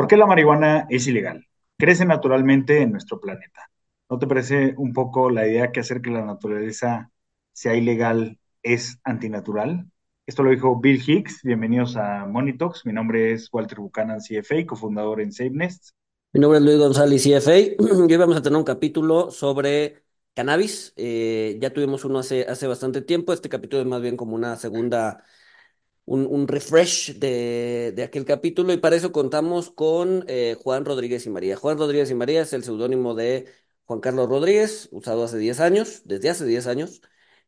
¿Por qué la marihuana es ilegal? Crece naturalmente en nuestro planeta. ¿No te parece un poco la idea que hacer que la naturaleza sea ilegal es antinatural? Esto lo dijo Bill Hicks. Bienvenidos a Monitox. Mi nombre es Walter Buchanan, CFA, cofundador en SafeNest. Mi nombre es Luis González, CFA. Y hoy vamos a tener un capítulo sobre cannabis. Eh, ya tuvimos uno hace, hace bastante tiempo. Este capítulo es más bien como una segunda, un, un refresh de, de, aquel capítulo. Y para eso contamos con eh, Juan Rodríguez y María. Juan Rodríguez y María es el seudónimo de Juan Carlos Rodríguez, usado hace 10 años, desde hace 10 años.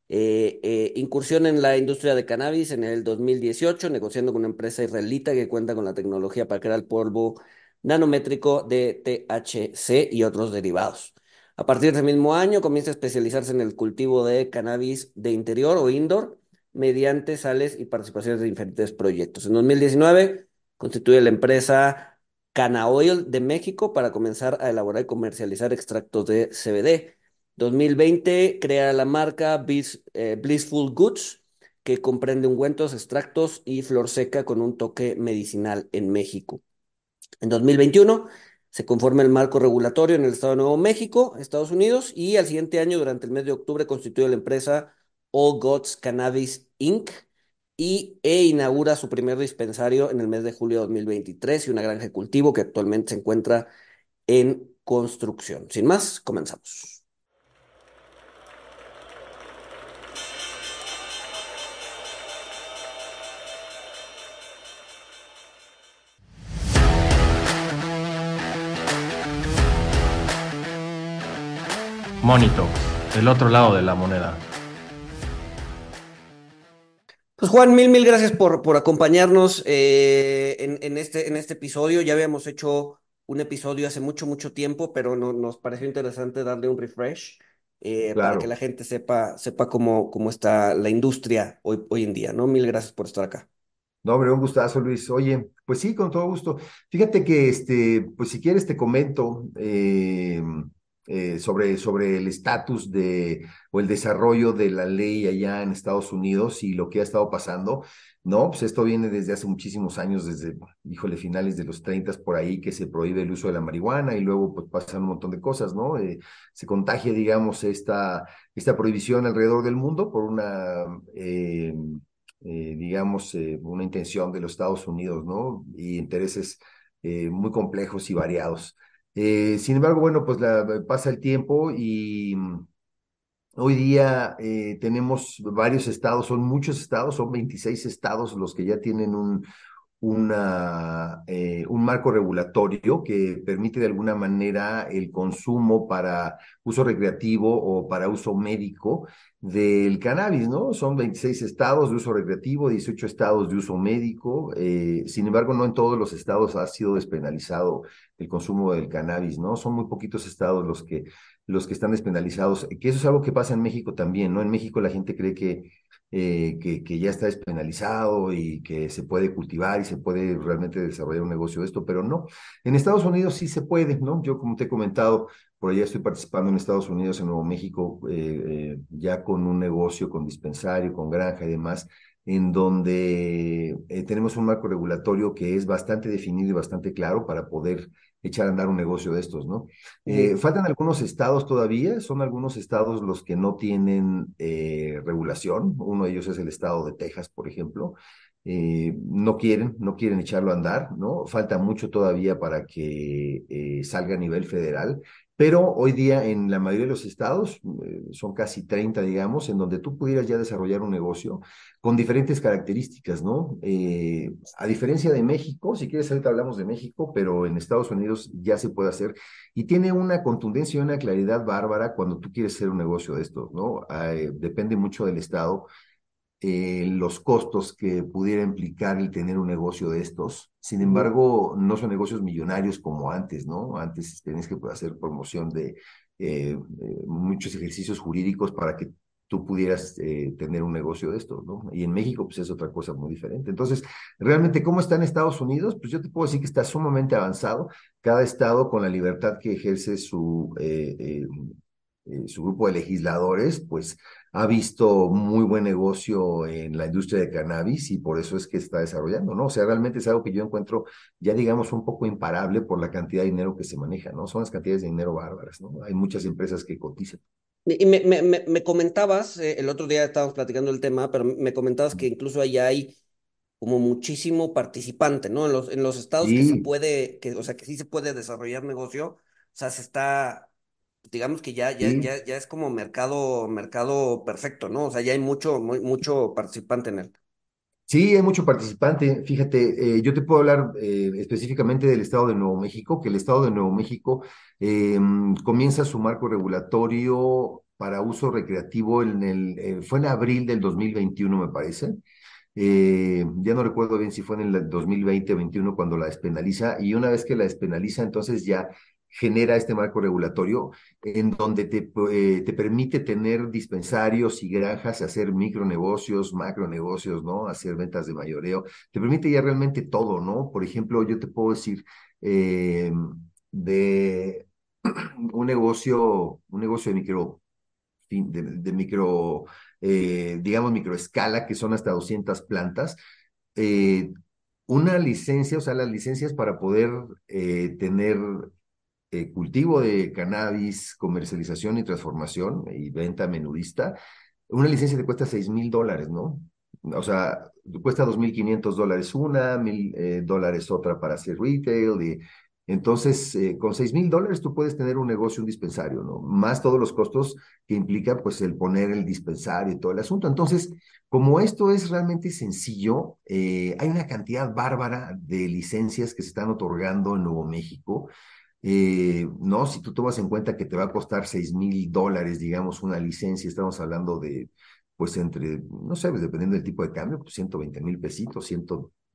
Eh, eh, incursión en la industria de cannabis en el 2018, negociando con una empresa israelita que cuenta con la tecnología para crear polvo nanométrico de THC y otros derivados. A partir del mismo año comienza a especializarse en el cultivo de cannabis de interior o indoor mediante sales y participaciones de diferentes proyectos. En 2019 constituye la empresa Canaoil de México para comenzar a elaborar y comercializar extractos de CBD. 2020 crea la marca eh, Blissful Goods, que comprende ungüentos, extractos y flor seca con un toque medicinal en México. En 2021 se conforma el marco regulatorio en el Estado de Nuevo México, Estados Unidos, y al siguiente año, durante el mes de octubre, constituye la empresa All Gods Cannabis Inc. y e inaugura su primer dispensario en el mes de julio de 2023 y una granja de cultivo que actualmente se encuentra en construcción. Sin más, comenzamos. Monito, el otro lado de la moneda. Juan, mil, mil gracias por, por acompañarnos eh, en, este, en este episodio. Ya habíamos hecho un episodio hace mucho, mucho tiempo, pero no, nos pareció interesante darle un refresh eh, para que la gente sepa, sepa cómo, cómo está la industria hoy, hoy en día, ¿no? Mil gracias por estar acá. No, hombre, un gustazo, Luis. Oye, pues sí, con todo gusto. Fíjate que, este, pues si quieres te comento, eh, eh, sobre, sobre el estatus de o el desarrollo de la ley allá en Estados Unidos y lo que ha estado pasando. No, pues esto viene desde hace muchísimos años, desde, híjole, finales de los 30 por ahí, que se prohíbe el uso de la marihuana y luego pues pasan un montón de cosas, ¿no? Eh, se contagia, digamos, esta, esta prohibición alrededor del mundo por una, eh, digamos, una intención de los Estados Unidos, ¿no? Y intereses muy complejos y variados. Eh, sin embargo, bueno, pues la, pasa el tiempo y mm, hoy día eh, tenemos varios estados, son muchos estados, son 26 estados los que ya tienen un, eh, un marco regulatorio que permite de alguna manera el consumo para uso recreativo o para uso médico del cannabis, ¿no? Son 26 estados de uso recreativo, 18 estados de uso médico. Eh, sin embargo, no en todos los estados ha sido despenalizado el consumo del cannabis, ¿no? Son muy poquitos estados los que, los que están despenalizados, que eso es algo que pasa en México también, ¿no? En México la gente cree que eh, que, ya está despenalizado y que se puede cultivar y se puede realmente desarrollar un negocio de esto, pero no. En Estados Unidos sí se puede, ¿no? Yo, como te he comentado, por allá estoy participando en Estados Unidos, en Nuevo México, eh, eh, ya con un negocio, con dispensario, con granja y demás, en donde tenemos un marco regulatorio que es bastante definido y bastante claro para poder echar a andar un negocio de estos, ¿no? Eh, faltan algunos estados todavía, son algunos estados los que no tienen eh, regulación, uno de ellos es el estado de Texas, por ejemplo, eh, no quieren, no quieren echarlo a andar, ¿no? Falta mucho todavía para que salga a nivel federal pero hoy día en la mayoría de los estados, eh, son casi 30, digamos, en donde tú pudieras ya desarrollar un negocio con diferentes características, ¿no? Eh, a diferencia de México, si quieres ahorita hablamos de México, pero en Estados Unidos ya se puede hacer y tiene una contundencia y una claridad bárbara cuando tú quieres hacer un negocio de estos, ¿no? Eh, depende mucho del estado eh, los costos que pudiera implicar el tener un negocio de estos. Sin embargo, no son negocios millonarios como antes, ¿no? Antes tenías que hacer promoción de eh, muchos ejercicios jurídicos para que tú pudieras eh, tener un negocio de estos, ¿no? Y en México, pues es otra cosa muy diferente. Entonces, realmente, ¿cómo está en Estados Unidos? Pues yo te puedo decir que está sumamente avanzado. Cada estado con la libertad que ejerce su, su grupo de legisladores, pues ha visto muy buen negocio en la industria de cannabis y por eso es que está desarrollando, ¿no? O sea, realmente es algo que yo encuentro ya, digamos, un poco imparable por la cantidad de dinero que se maneja, ¿no? Son las cantidades de dinero bárbaras, ¿no? Hay muchas empresas que cotizan. Y me, me, me, comentabas, eh, el otro día estábamos platicando el tema, pero me comentabas que incluso allá hay como muchísimo participante, ¿no? En los, en los estados que se puede, que, o sea, que sí se puede desarrollar negocio, o sea, se está, digamos que ya, ya, ya, ya es como mercado, mercado perfecto, ¿no? O sea, ya hay mucho, muy, mucho participante en él. Sí, hay mucho participante. Fíjate, eh, yo te puedo hablar eh, específicamente del Estado de Nuevo México, que el Estado de Nuevo México eh, comienza su marco regulatorio para uso recreativo en el, fue en abril del 2021, me parece. Eh, ya no recuerdo bien si fue en el 2020-21 cuando la despenaliza, y una vez que la despenaliza, entonces ya genera este marco regulatorio en donde te, eh, te permite tener dispensarios y granjas, hacer micronegocios, macronegocios, ¿no? Hacer ventas de mayoreo. Te permite ya realmente todo, ¿no? Por ejemplo, yo te puedo decir eh, de un negocio, un negocio de micro, de micro eh, digamos, microescala, que son hasta 200 plantas. Eh, una licencia, o sea, las licencias para poder eh, tener cultivo de cannabis, comercialización y transformación y venta menudista, una licencia te cuesta 6 mil dólares, ¿no? O sea, cuesta 2.500 dólares una, mil dólares otra para hacer retail y entonces, eh, con seis mil dólares tú puedes tener un negocio, un dispensario, ¿no? Más todos los costos que implica, pues, el poner el dispensario y todo el asunto. Entonces, como esto es realmente sencillo, eh, hay una cantidad bárbara de licencias que se están otorgando en Nuevo México. Eh, no, si tú tomas en cuenta que te va a costar seis mil dólares, digamos, una licencia, estamos hablando de, pues, entre, no sé, dependiendo del tipo de cambio, pues 120 mil pesitos, 100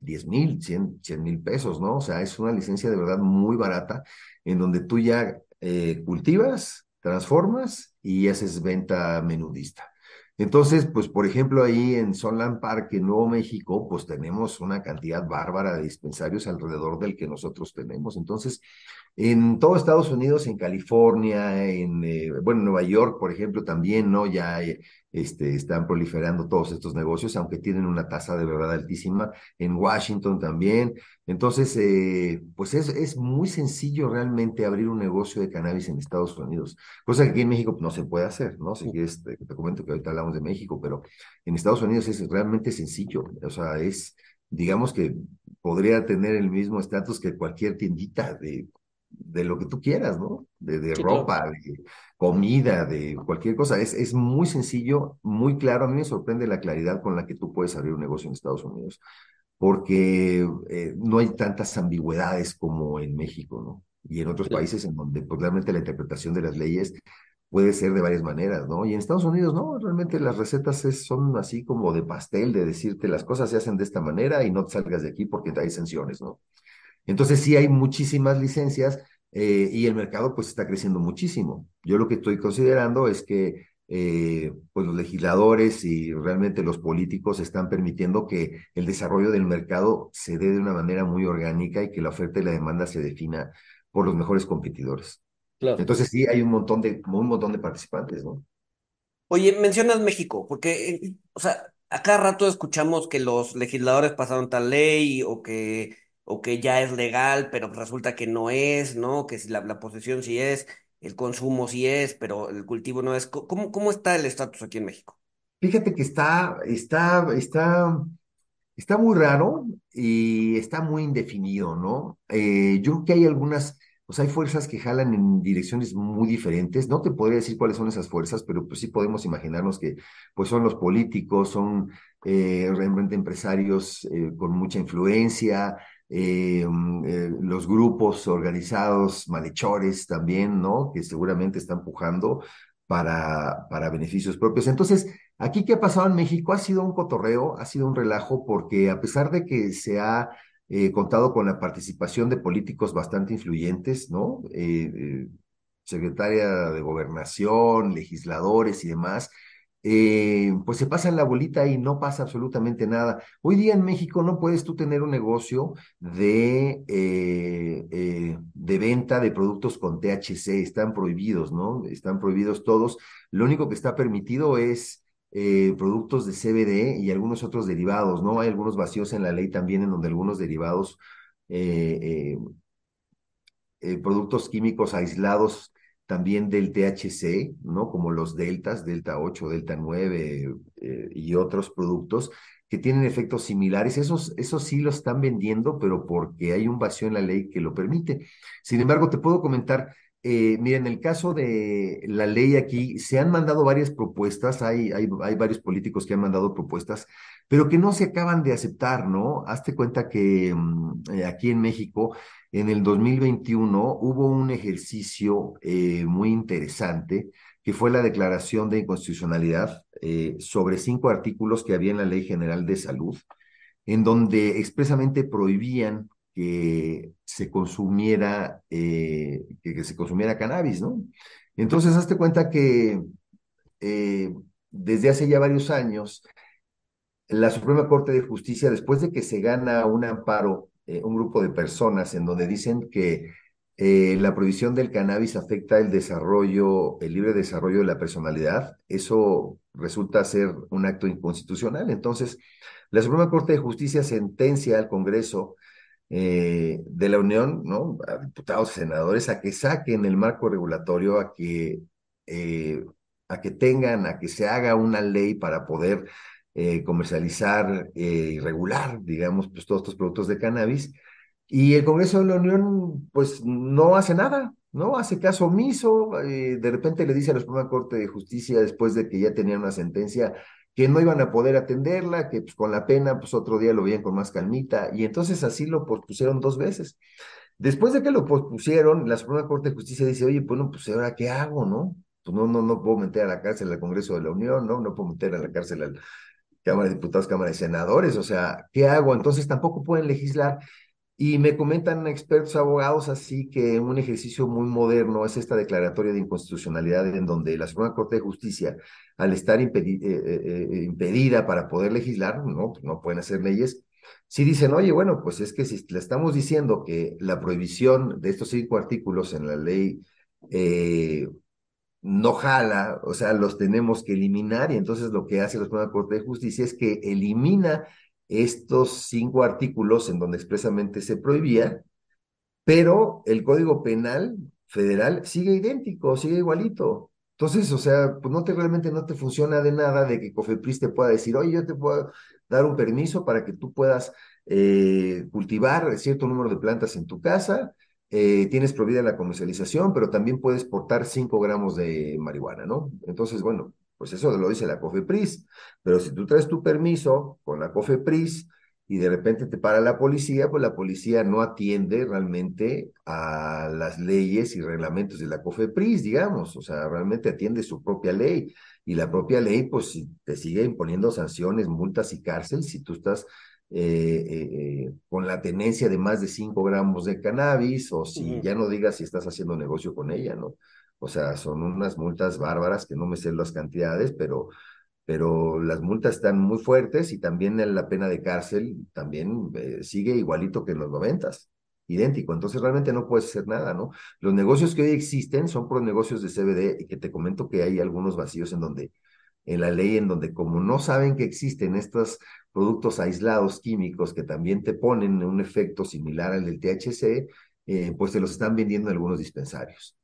10 mil, 100 mil pesos, ¿no? O sea, es una licencia de verdad muy barata en donde tú ya eh, cultivas, transformas y haces venta menudista. Entonces, pues, por ejemplo, ahí en Sunland Park, en Nuevo México, pues tenemos una cantidad bárbara de dispensarios alrededor del que nosotros tenemos. Entonces, en todo Estados Unidos, en California, en, eh, bueno, Nueva York, por ejemplo, también, ¿no? Ya eh, este, están proliferando todos estos negocios, aunque tienen una tasa de verdad altísima. En Washington también. Entonces, eh, pues es, es muy sencillo realmente abrir un negocio de cannabis en Estados Unidos, cosa que aquí en México no se puede hacer, ¿no? Si quieres, te, te comento que ahorita hablamos de México, pero en Estados Unidos es realmente sencillo. O sea, es, digamos que podría tener el mismo estatus que cualquier tiendita de de lo que tú quieras, ¿no? De, de ropa, de comida, de cualquier cosa. Es, es muy sencillo, muy claro. A mí me sorprende la claridad con la que tú puedes abrir un negocio en Estados Unidos, porque eh, no hay tantas ambigüedades como en México, ¿no? Y en otros países en donde pues, realmente la interpretación de las leyes puede ser de varias maneras, ¿no? Y en Estados Unidos, no, realmente las recetas son así como de pastel, de decirte las cosas se hacen de esta manera y no te salgas de aquí porque hay sanciones, ¿no? Entonces sí hay muchísimas licencias eh, y el mercado pues está creciendo muchísimo. Yo lo que estoy considerando es que eh, pues los legisladores y realmente los políticos están permitiendo que el desarrollo del mercado se dé de una manera muy orgánica y que la oferta y la demanda se defina por los mejores competidores. Claro. Entonces sí hay un montón de un montón de participantes, ¿no? Oye, mencionas México, porque, eh, o sea, a cada rato escuchamos que los legisladores pasaron tal ley o que o que ya es legal, pero resulta que no es, ¿no? Que la, la posesión sí es, el consumo sí es, pero el cultivo no es. ¿Cómo, cómo está el estatus aquí en México? Fíjate que está, está, está, está muy raro y está muy indefinido, ¿no? Eh, yo creo que hay algunas, sea, hay fuerzas que jalan en direcciones muy diferentes. No te podría decir cuáles son esas fuerzas, pero pues sí podemos imaginarnos que pues son los políticos, son eh, realmente empresarios eh, con mucha influencia, eh, mm, eh, los grupos organizados, malhechores también, ¿no? Que seguramente están pujando para, para beneficios propios. Entonces, aquí qué ha pasado en México ha sido un cotorreo, ha sido un relajo, porque a pesar de que se ha eh, contado con la participación de políticos bastante influyentes, ¿no? secretaria de gobernación, legisladores y demás, eh, pues se pasa la bolita y no pasa absolutamente nada. Hoy día en México no puedes tú tener un negocio de, eh, eh, de venta de productos con THC, están prohibidos, ¿no? Están prohibidos todos. Lo único que está permitido es productos de CBD y algunos otros derivados, ¿no? Hay algunos vacíos en la ley también en donde algunos derivados, productos químicos aislados también del THC, ¿no? Como los deltas, delta 8, delta 9 y otros productos que tienen efectos similares. Esos, esos sí los están vendiendo, pero porque hay un vacío en la ley que lo permite. Sin embargo, te puedo comentar eh, mira, en el caso de la ley aquí, se han mandado varias propuestas, hay, hay, hay, varios políticos que han mandado propuestas, pero que no se acaban de aceptar, ¿no? Hazte cuenta que mm, eh, aquí en México, en el 2021, hubo un ejercicio eh, muy interesante, que fue la declaración de inconstitucionalidad eh, sobre cinco artículos que había en la Ley General de Salud, en donde expresamente prohibían que se consumiera, eh, que, se consumiera cannabis, ¿no? Entonces, hazte cuenta que desde hace ya varios años, la Suprema Corte de Justicia, después de que se gana un amparo, eh, un grupo de personas en donde dicen que la prohibición del cannabis afecta el desarrollo, el libre desarrollo de la personalidad, eso resulta ser un acto inconstitucional. Entonces, la Suprema Corte de Justicia sentencia al Congreso eh, de la Unión, ¿no? A diputados, senadores, a que saquen el marco regulatorio, a que, eh, a que tengan, a que se haga una ley para poder eh, comercializar y regular, digamos, pues todos estos productos de cannabis. Y el Congreso de la Unión, pues no hace nada, ¿no? Hace caso omiso, de repente le dice a la Suprema Corte de Justicia, después de que ya tenían una sentencia, que no iban a poder atenderla, que pues con la pena, pues otro día lo veían con más calmita, y entonces así lo pospusieron dos veces. Después de que lo pospusieron, la Suprema Corte de Justicia dice, oye, bueno, pues ahora qué hago, ¿no? Pues no, no, no puedo meter a la cárcel al Congreso de la Unión, ¿no? No puedo meter a la cárcel al Cámara de Diputados, Cámara de Senadores, o sea, ¿qué hago? Entonces tampoco pueden legislar y me comentan expertos abogados así que un ejercicio muy moderno es esta declaratoria de inconstitucionalidad en donde la Suprema Corte de Justicia, al estar eh, eh, eh, impedida para poder legislar, no, pues no pueden hacer leyes, si dicen, oye, bueno, pues es que si le estamos diciendo que la prohibición de estos cinco artículos en la ley no jala, o sea, los tenemos que eliminar y entonces lo que hace la Suprema Corte de Justicia es que elimina estos cinco artículos en donde expresamente se prohibía, pero el Código Penal federal sigue idéntico, sigue igualito. Entonces, o sea, pues no te realmente no te funciona de nada de que Cofepris te pueda decir, oye, yo te puedo dar un permiso para que tú puedas eh, cultivar cierto número de plantas en tu casa, eh, tienes prohibida la comercialización, pero también puedes portar cinco gramos de marihuana, ¿no? Entonces, bueno, pues eso lo dice la COFEPRIS. Pero si tú traes tu permiso con la COFEPRIS y de repente te para la policía, pues la policía no atiende realmente a las leyes y reglamentos de la COFEPRIS, digamos, o sea, realmente atiende su propia ley. Y la propia ley, pues te sigue imponiendo sanciones, multas y cárcel si tú estás eh, eh, con la tenencia de más de 5 gramos de cannabis o si ya no digas si estás haciendo negocio con ella, ¿no? O sea, son unas multas bárbaras que no me sé las cantidades, pero, pero las multas están muy fuertes y también la pena de cárcel también eh, sigue igualito que en los noventas, idéntico. Entonces realmente no puedes hacer nada, ¿no? Los negocios que hoy existen son por negocios de CBD y que te comento que hay algunos vacíos en donde en la ley en donde como no saben que existen estos productos aislados químicos que también te ponen un efecto similar al del THC, eh, pues se los están vendiendo en algunos dispensarios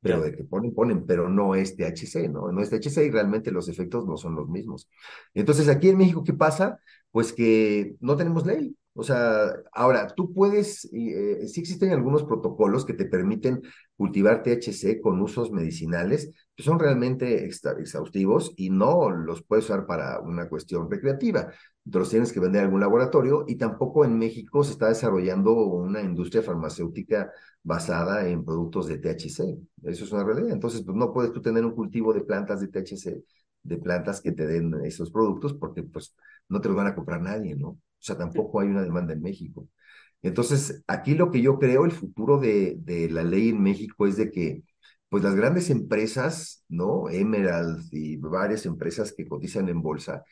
pero de que ponen, ponen, pero no es THC, ¿no? No es THC y realmente los efectos no son los mismos. Entonces, aquí en México, ¿qué pasa? Pues que no tenemos ley. O sea, ahora, tú puedes, eh, sí existen algunos protocolos que te permiten cultivar THC con usos medicinales, que son realmente exhaustivos y no los puedes usar para una cuestión recreativa. Te los tienes que vender a algún laboratorio y tampoco en México se está desarrollando una industria farmacéutica basada en productos de THC. Eso es una realidad. Entonces, pues no puedes tú tener un cultivo de plantas de THC, de plantas que te den esos productos, porque pues no te los van a comprar nadie, ¿no? O sea, tampoco hay una demanda en México. Entonces, aquí lo que yo creo, el futuro de, de la ley en México es de que, pues las grandes empresas, ¿no? Emerald y varias empresas que cotizan en bolsa,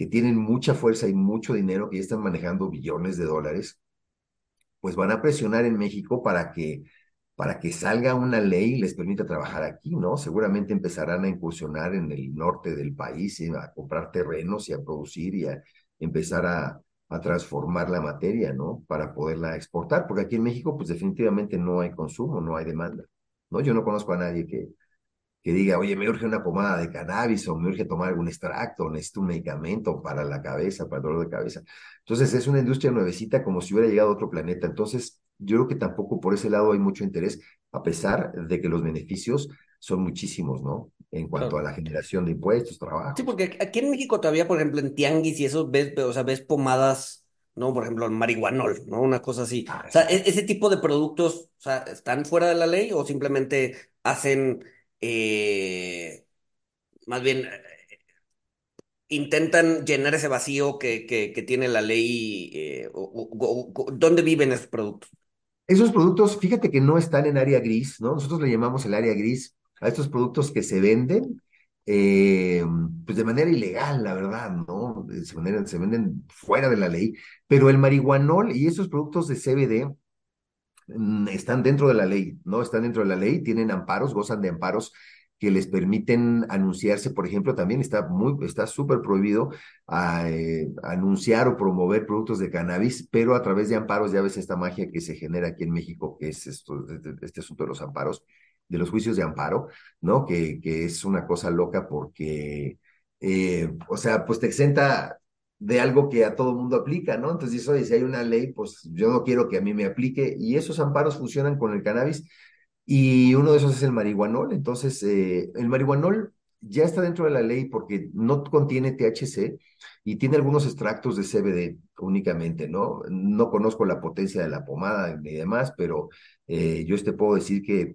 que tienen mucha fuerza y mucho dinero, que ya están manejando billones de dólares, pues van a presionar en México para que para que salga una ley y les permita trabajar aquí, ¿no? Seguramente empezarán a incursionar en el norte del país, a comprar terrenos y a producir y a empezar a, a transformar la materia, ¿no? Para poderla exportar, porque aquí en México, pues definitivamente no hay consumo, no hay demanda, ¿no? Yo no conozco a nadie que, que diga, oye, me urge una pomada de cannabis o me urge tomar algún extracto, necesito un medicamento para la cabeza, para el dolor de cabeza. Entonces es una industria nuevecita como si hubiera llegado a otro planeta. Entonces yo creo que tampoco por ese lado hay mucho interés, a pesar de que los beneficios son muchísimos, ¿no? En cuanto a la generación de impuestos, trabajo. Sí, porque aquí en México todavía, por ejemplo, en tianguis y eso ves, o sea, ves pomadas, ¿no? Por ejemplo, el marihuanol, ¿no? Una cosa así. Ah, O sea, e- ese tipo de productos, o sea, ¿están fuera de la ley o simplemente hacen, eh, más bien, intentan llenar ese vacío que, que, tiene la ley? eh, o- ¿dónde viven esos productos? Esos productos, fíjate que no están en área gris, ¿no? Nosotros le llamamos el área gris a estos productos que se venden, eh, pues de manera ilegal, la verdad, ¿no? Se venden, se venden fuera de la ley, pero el marihuanol y esos productos de CBD están dentro de la ley, ¿no? Están dentro de la ley, tienen amparos, gozan de amparos que les permiten anunciarse, por ejemplo, también está muy, está súper prohibido a, eh, anunciar o promover productos de cannabis, pero a través de amparos, ya ves esta magia que se genera aquí en México, que es esto, este, este asunto de los amparos, de los juicios de amparo, ¿no? Que, que es una cosa loca porque, eh, o sea, pues te exenta de algo que a todo mundo aplica, ¿no? Entonces dices, oye, si hay una ley, pues yo no quiero que a mí me aplique, y esos amparos funcionan con el cannabis, y uno de esos es el marihuanol. Entonces, eh, el marihuanol ya está dentro de la ley porque no contiene THC y tiene algunos extractos de CBD únicamente, ¿no? No conozco la potencia de la pomada ni demás, pero eh, yo te puedo decir que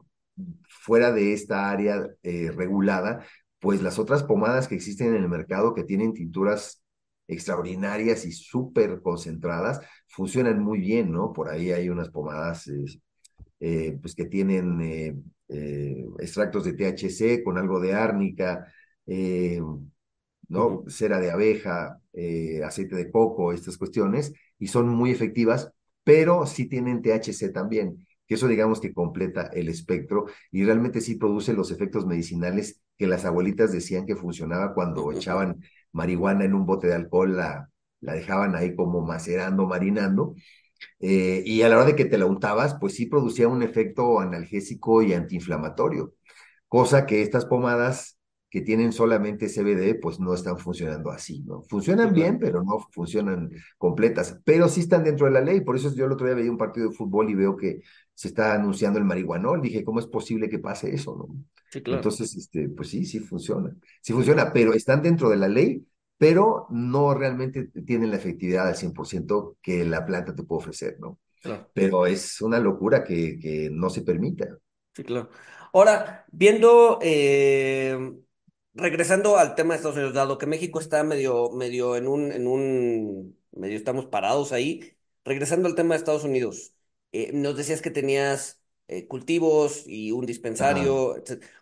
fuera de esta área eh, regulada, pues las otras pomadas que existen en el mercado que tienen tinturas extraordinarias y súper concentradas, funcionan muy bien, ¿no? Por ahí hay unas pomadas eh, pues que tienen eh, eh, extractos de THC con algo de árnica, eh, ¿no? Cera de abeja, aceite de coco, estas cuestiones, y son muy efectivas, pero sí tienen THC también, que eso digamos que completa el espectro y realmente sí produce los efectos medicinales que las abuelitas decían que funcionaba cuando echaban marihuana en un bote de alcohol, la, la dejaban ahí como macerando, marinando, eh, y a la hora de que te la untabas, pues sí producía un efecto analgésico y antiinflamatorio, cosa que estas pomadas que tienen solamente CBD, pues no están funcionando así, ¿no? Funcionan claro. bien, pero no funcionan completas, pero sí están dentro de la ley, por eso yo el otro día veía un partido de fútbol y veo que se está anunciando el marihuanol, dije, ¿cómo es posible que pase eso, no? Sí, claro. Entonces, este, pues sí, sí funciona, sí funciona, pero están dentro de la ley, pero no realmente tienen la efectividad al 100% que la planta te puede ofrecer, ¿no? Claro. Pero es una locura que, que no se permita. Sí, claro. Ahora, viendo, eh, regresando al tema de Estados Unidos, dado que México está medio, medio en un, en un, medio estamos parados ahí, regresando al tema de Estados Unidos, eh, nos decías que tenías eh, cultivos y un dispensario.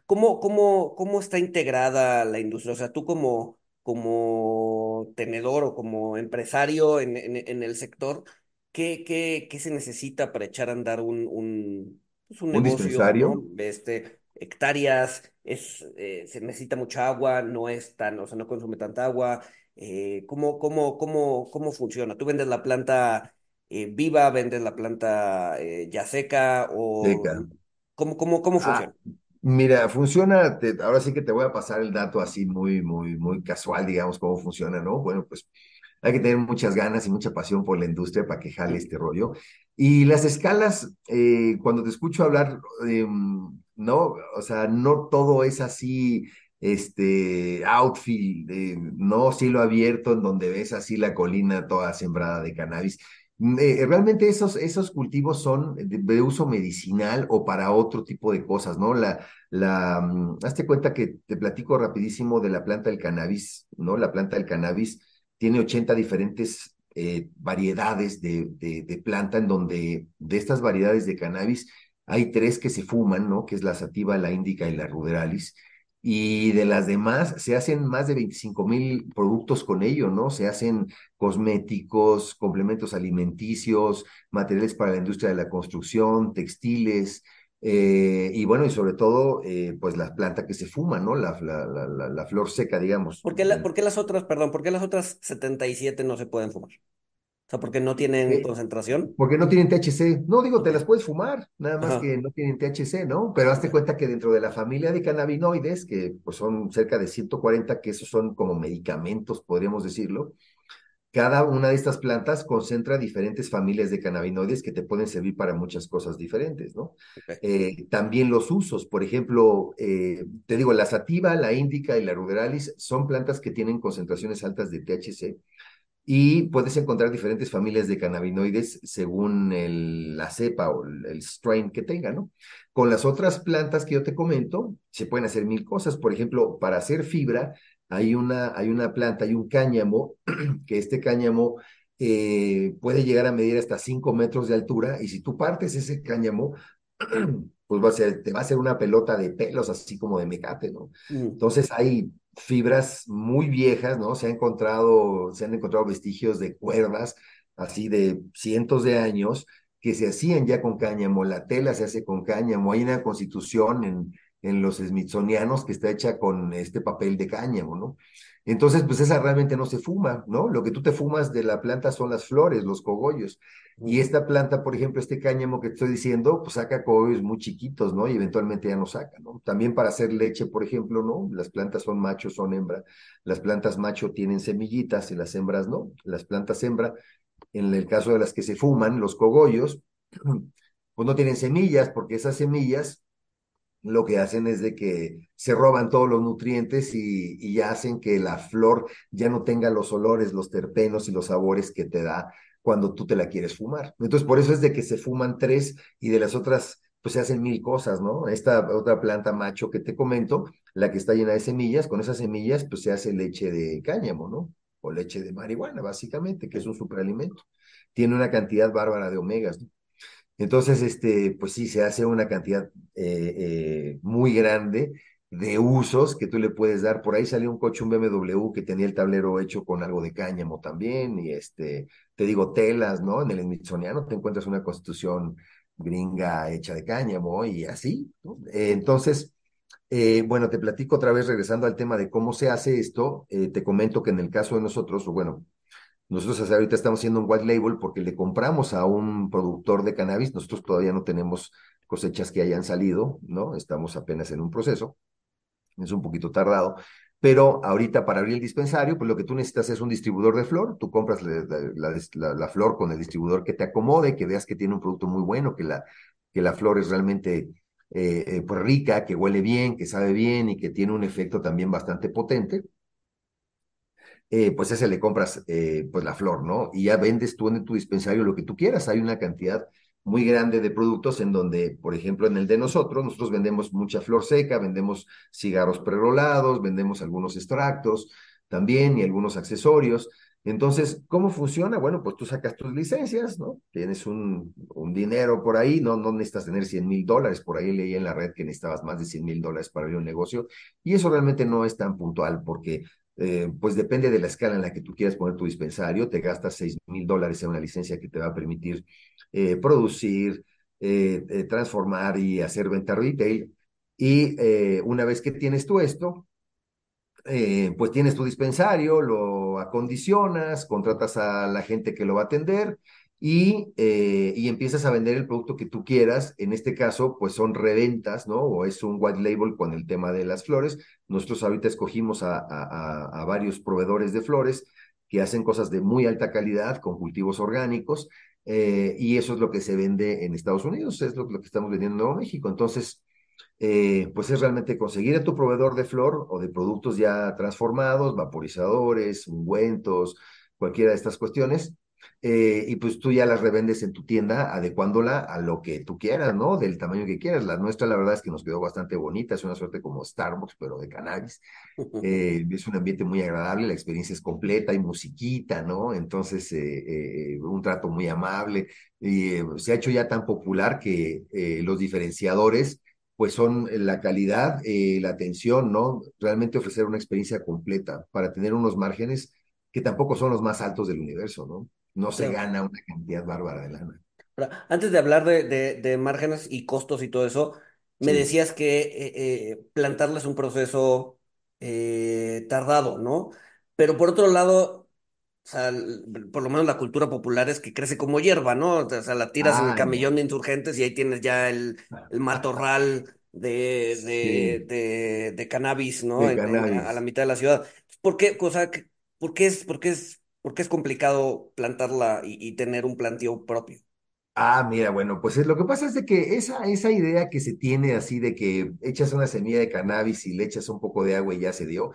¿Cómo, cómo, cómo está integrada la industria? O sea, tú como, como tenedor o como empresario en, en, en el sector, ¿qué, qué, qué se necesita para echar a andar un, un, pues, un Un negocio, ¿no? dispensario, Este, hectáreas, es, eh, se necesita mucha agua, no es tan, o sea, no consume tanta agua. Eh, ¿cómo, cómo, cómo, cómo funciona? ¿Tú vendes la planta eh, viva, vendes la planta eh, ya seca o seca. cómo, cómo, cómo Ah, funciona? mira, funciona, te- ahora sí que te voy a pasar el dato así muy, muy, muy casual, digamos, cómo funciona, ¿no? Bueno, pues hay que tener muchas ganas y mucha pasión por la industria para que jale este rollo. Y las escalas, eh, cuando te escucho hablar, eh, no, o sea, no todo es así, este, outfield, eh, no cielo abierto en donde ves así la colina toda sembrada de cannabis. Mm, eh, realmente esos, esos cultivos son de, de uso medicinal o para otro tipo de cosas, ¿no? La, la, mm, hazte cuenta que te platico rapidísimo de la planta del cannabis, ¿no? La planta del cannabis tiene 80 diferentes eh, variedades de, de, de, planta, en donde de estas variedades de cannabis hay tres que se fuman, ¿no? Que es la sativa, la índica y la ruderalis. Y de las demás se hacen más de 25 mil productos con ello, ¿no? Se hacen cosméticos, complementos alimenticios, materiales para la industria de la construcción, textiles, Eh, y bueno, y sobre todo, eh, pues la planta que se fuma, ¿no? La, la, la, la flor seca, digamos. ¿Por qué, ¿Por qué las otras, perdón, por qué las otras 77 no se pueden fumar? Sea, porque no tienen Eh, concentración. Porque no tienen THC. No, digo, te las puedes fumar, nada más Ajá. que no tienen THC, ¿no? Pero hazte cuenta que dentro de la familia de cannabinoides, que pues son cerca de 140, que esos son como medicamentos, podríamos decirlo, cada una de estas plantas concentra diferentes familias de cannabinoides que te pueden servir para muchas cosas diferentes, ¿no? Eh, también los usos, por ejemplo, eh, te digo, la sativa, la índica y la ruderalis son plantas que tienen concentraciones altas de THC y puedes encontrar diferentes familias de cannabinoides según el- la cepa o el, el strain que tenga, ¿no? Con las otras plantas que yo te comento, se pueden hacer mil cosas. Por ejemplo, para hacer fibra, hay una, hay una planta, hay un cáñamo, que este cáñamo eh, puede llegar a medir hasta 5 metros de altura, y si tú partes ese cáñamo, pues va a ser, te va a hacer una pelota de pelos, así como de mecate, ¿no? Mm. Entonces hay fibras muy viejas, ¿no? Se ha encontrado, se han encontrado vestigios de cuerdas, así de cientos de años, que se hacían ya con cáñamo, la tela se hace con cáñamo, hay una constitución en, en los smithsonianos que está hecha con este papel de cáñamo, ¿no? Entonces, pues esa realmente no se fuma, ¿no? Lo que tú te fumas de la planta son las flores, los cogollos. Y esta planta, por ejemplo, este cáñamo que te estoy diciendo, pues saca cogollos muy chiquitos, ¿no? Y eventualmente ya no saca, ¿no? También para hacer leche, por ejemplo, ¿no? Las plantas son machos, son hembra. Las plantas macho tienen semillitas y las hembras no. Las plantas hembra, en el caso de las que se fuman, los cogollos, pues no tienen semillas, porque esas semillas lo que hacen es de que se roban todos los nutrientes y, y hacen que la flor ya no tenga los olores, los terpenos y los sabores que te da cuando tú te la quieres fumar. Entonces, por eso es de que se fuman tres y de las otras, pues se hacen mil cosas, ¿no? Esta otra planta macho que te comento, la que está llena de semillas, con esas semillas, pues se hace leche de cáñamo, ¿no? O leche de marihuana, básicamente, que es un superalimento. Tiene una cantidad bárbara de omegas, ¿no? Entonces, este, pues sí, se hace una cantidad eh, eh, muy grande de usos que tú le puedes dar. Por ahí salió un coche, un BMW, que tenía el tablero hecho con algo de cáñamo también, y este, te digo, telas, ¿no? En el Smithsoniano te encuentras una constitución gringa hecha de cáñamo y así, entonces, eh, bueno, te platico otra vez, regresando al tema de cómo se hace esto, te comento que en el caso de nosotros, o bueno, nosotros ahorita estamos haciendo un white label porque le compramos a un productor de cannabis. Nosotros todavía no tenemos cosechas que hayan salido, ¿no? Estamos apenas en un proceso. Es un poquito tardado. Pero ahorita para abrir el dispensario, pues lo que tú necesitas es un distribuidor de flor. Tú compras la, flor con el distribuidor que te acomode, que veas que tiene un producto muy bueno, que la, que la flor es realmente eh, eh, pues rica, que huele bien, que sabe bien y que tiene un efecto también bastante potente eh, pues ese le compras eh, pues la flor, ¿no? Y ya vendes tú en tu dispensario lo que tú quieras. Hay una cantidad muy grande de productos en donde, por ejemplo, en el de nosotros, nosotros vendemos mucha flor seca, vendemos cigarros prerolados, vendemos algunos extractos también y algunos accesorios. Entonces, ¿cómo funciona? Bueno, pues tú sacas tus licencias, ¿no? Tienes un, un dinero por ahí, no, no necesitas tener 100 mil dólares, por ahí leí en la red que necesitabas más de 100 mil dólares para abrir un negocio, y eso realmente no es tan puntual porque eh, pues depende de la escala en la que tú quieras poner tu dispensario, te gastas 6 mil dólares en una licencia que te va a permitir eh, producir, eh, eh, transformar y hacer venta retail. Y eh, una vez que tienes tú esto, pues tienes tu dispensario, lo acondicionas, contratas a la gente que lo va a atender y, y, empiezas a vender el producto que tú quieras. En este caso, pues son reventas, ¿no? O es un white label con el tema de las flores. Nosotros ahorita escogimos a, a varios proveedores de flores que hacen cosas de muy alta calidad con cultivos orgánicos. Eh, y eso es lo que se vende en Estados Unidos, es lo, que estamos vendiendo en Nuevo México. Entonces, eh, pues es realmente conseguir a tu proveedor de flor o de productos ya transformados, vaporizadores, ungüentos, cualquiera de estas cuestiones, eh, y pues tú ya las revendes en tu tienda adecuándola a lo que tú quieras, ¿no? Del tamaño que quieras. La nuestra, la verdad es que nos quedó bastante bonita, es una suerte como Starbucks, pero de cannabis. Eh, es un ambiente muy agradable, la experiencia es completa, hay musiquita, ¿no? Entonces, eh, un trato muy amable. Y se ha hecho ya tan popular que los diferenciadores pues son la calidad, la atención, ¿no? Realmente ofrecer una experiencia completa para tener unos márgenes que tampoco son los más altos del universo, ¿no? No se gana una cantidad bárbara de lana. Antes de hablar de, de- de márgenes y costos y todo eso, me Sí. decías que eh, eh, plantarla es un proceso eh, tardado, ¿no? Pero por otro lado, o sea, por lo menos la cultura popular es que crece como hierba, ¿no? O sea, la tiras en el Ah, camellón no. de insurgentes y ahí tienes ya el, el matorral de, de, Sí, de, de cannabis, ¿no? En- en- a la mitad de la ciudad. ¿Por qué, o sea, por qué es, por qué es, por qué es complicado plantarla y, tener un plantío propio? Ah, mira, bueno, pues es- lo que pasa es de que esa, esa idea que se tiene así de que echas una semilla de cannabis y le echas un poco de agua y ya se dio,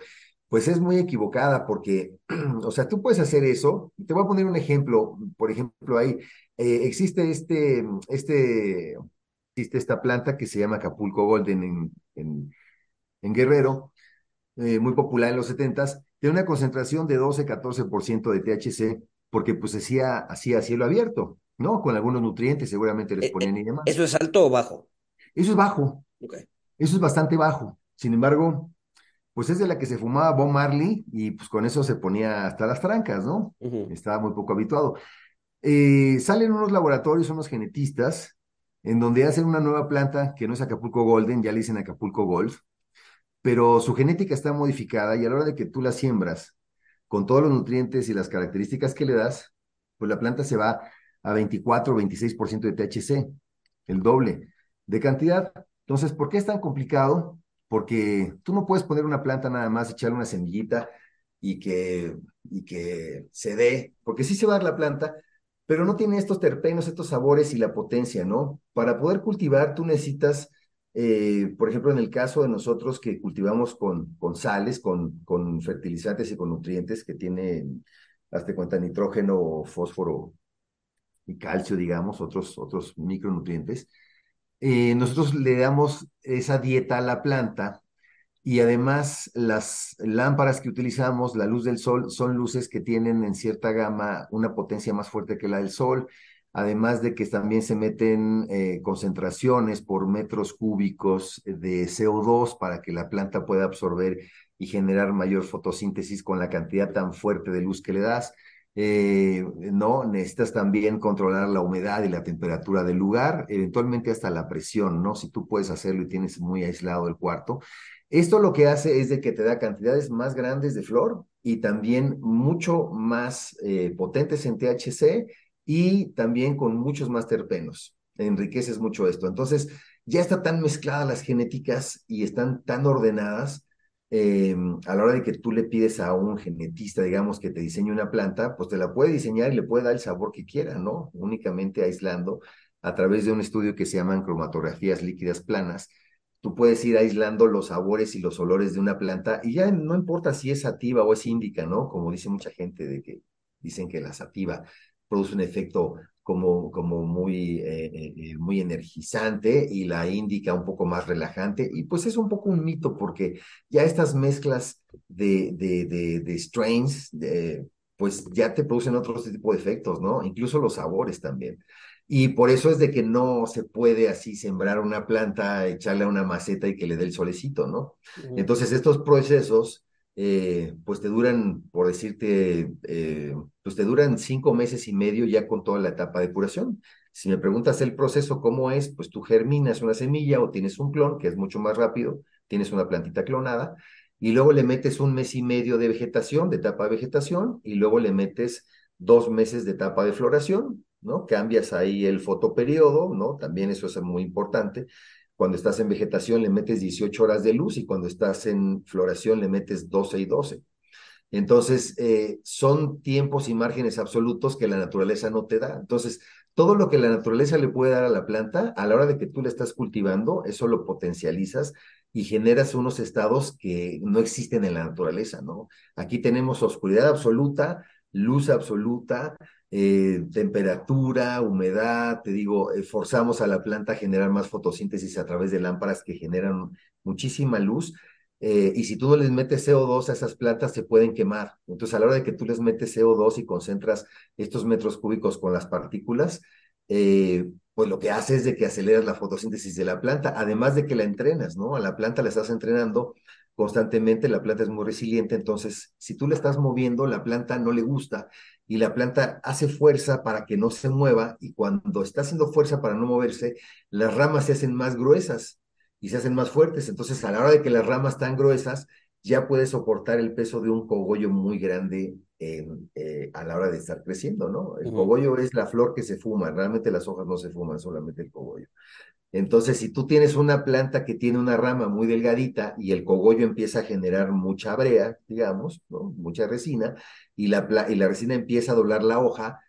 pues es muy equivocada porque, o sea, tú puedes hacer eso. Te voy a poner un ejemplo. Por ejemplo, ahí eh, existe este, este, existe esta planta que se llama Acapulco Golden en, en, en Guerrero, eh, muy popular en los setentas, tiene una concentración de 12-14% de THC porque pues hacía, hacía cielo abierto, ¿no? Con algunos nutrientes seguramente les Eh, ponían eh, y demás. ¿Eso es alto o bajo? Eso es bajo, eso es bastante bajo. Sin embargo, pues es de la que se fumaba Bob Marley y pues con eso se ponía hasta las trancas, ¿no? Estaba muy poco habituado. Eh, salen unos laboratorios, unos genetistas, en donde hacen una nueva planta que no es Acapulco Golden, ya le dicen Acapulco Gold, pero su genética está modificada y a la hora de que tú la siembras con todos los nutrientes y las características que le das, pues la planta se va a 24 o 26% de THC, el doble de cantidad. Entonces, ¿por qué es tan complicado? Porque tú no puedes poner una planta nada más, echarle una semillita y que, y que se dé, porque sí se va a dar la planta, pero no tiene estos terpenos, estos sabores y la potencia, ¿no? Para poder cultivar, tú necesitas eh, por ejemplo, en el caso de nosotros que cultivamos con, sales, con, con fertilizantes y con nutrientes que tienen, hazte cuenta, nitrógeno, fósforo y calcio, digamos, otros, otros micronutrientes, eh, nosotros le damos esa dieta a la planta y además las lámparas que utilizamos, la luz del sol, son luces que tienen en cierta gama una potencia más fuerte que la del sol, además de que también se meten eh, concentraciones por metros cúbicos de CO2 para que la planta pueda absorber y generar mayor fotosíntesis con la cantidad tan fuerte de luz que le das. Eh, no, necesitas también controlar la humedad y la temperatura del lugar, eventualmente hasta la presión, ¿no? Si tú puedes hacerlo y tienes muy aislado el cuarto. Esto lo que hace es de que te da cantidades más grandes de flor y también mucho más eh, potentes en THC y también con muchos más terpenos. Enriqueces mucho esto. Entonces, ya está tan mezcladas las genéticas y están tan ordenadas eh, a la hora de que tú le pides a un genetista, digamos, que te diseñe una planta, pues te la puede diseñar y le puede dar el sabor que quiera, ¿no? Únicamente aislando a través de un estudio que se llaman cromatografías líquidas planas tú puedes ir aislando los sabores y los olores de una planta y ya no importa si es sativa o es índica, ¿no? Como dice mucha gente de que dicen que la sativa produce un efecto como, como muy, eh, eh, muy energizante y la índica un poco más relajante y pues es un poco un mito porque ya estas mezclas de, de, de, de strains, de, pues ya te producen otro tipo de efectos, ¿no? Incluso los sabores también. Y por eso es de que no se puede así sembrar una planta, echarle a una maceta y que le dé el solecito, ¿no? Entonces estos procesos, eh, pues te duran, por decirte, eh, pues te duran cinco meses y medio ya con toda la etapa de curación. Si me preguntas el proceso, ¿cómo es? Pues tú germinas una semilla o tienes un clon, que es mucho más rápido, tienes una plantita clonada, y luego le metes un mes y medio de vegetación, de etapa de vegetación, y luego le metes dos meses de etapa de floración, ¿no? Cambias ahí el fotoperiodo, ¿no? También eso es muy importante. Cuando estás en vegetación le metes 18 horas de luz y cuando estás en floración le metes 12 y 12. Entonces, eh, son tiempos y márgenes absolutos que la naturaleza no te da. Entonces, todo lo que la naturaleza le puede dar a la planta, a la hora de que tú la estás cultivando, eso lo potencializas y generas unos estados que no existen en la naturaleza, ¿no? Aquí tenemos oscuridad absoluta, luz absoluta, eh, temperatura, humedad, te digo, eh, forzamos a la planta a generar más fotosíntesis a través de lámparas que generan muchísima luz. Eh, y si tú no les metes CO2 a esas plantas, se pueden quemar. Entonces, a la hora de que tú les metes CO2 y concentras estos metros cúbicos con las partículas, pues lo que hace es de que aceleras la fotosíntesis de la planta, además de que la entrenas, ¿no? A la planta la estás entrenando constantemente, la planta es muy resiliente, entonces si tú la estás moviendo, la planta no le gusta y la planta hace fuerza para que no se mueva y cuando está haciendo fuerza para no moverse, las ramas se hacen más gruesas y se hacen más fuertes, entonces a la hora de que las ramas están gruesas, ya puede soportar el peso de un cogollo muy grande eh, a la hora de estar creciendo, ¿no? El cogollo es la flor que se fuma, realmente las hojas no se fuman, solamente el cogollo. Entonces, si tú tienes una planta que tiene una rama muy delgadita y el cogollo empieza a generar mucha brea, digamos, ¿no? mucha resina, y la, y la resina empieza a doblar la hoja,